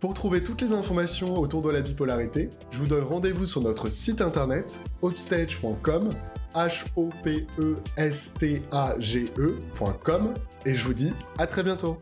pour trouver toutes les informations autour de la bipolarité, je vous donne rendez-vous sur notre site internet upstage.com, h o p e s t a g e.com et je vous dis à très bientôt.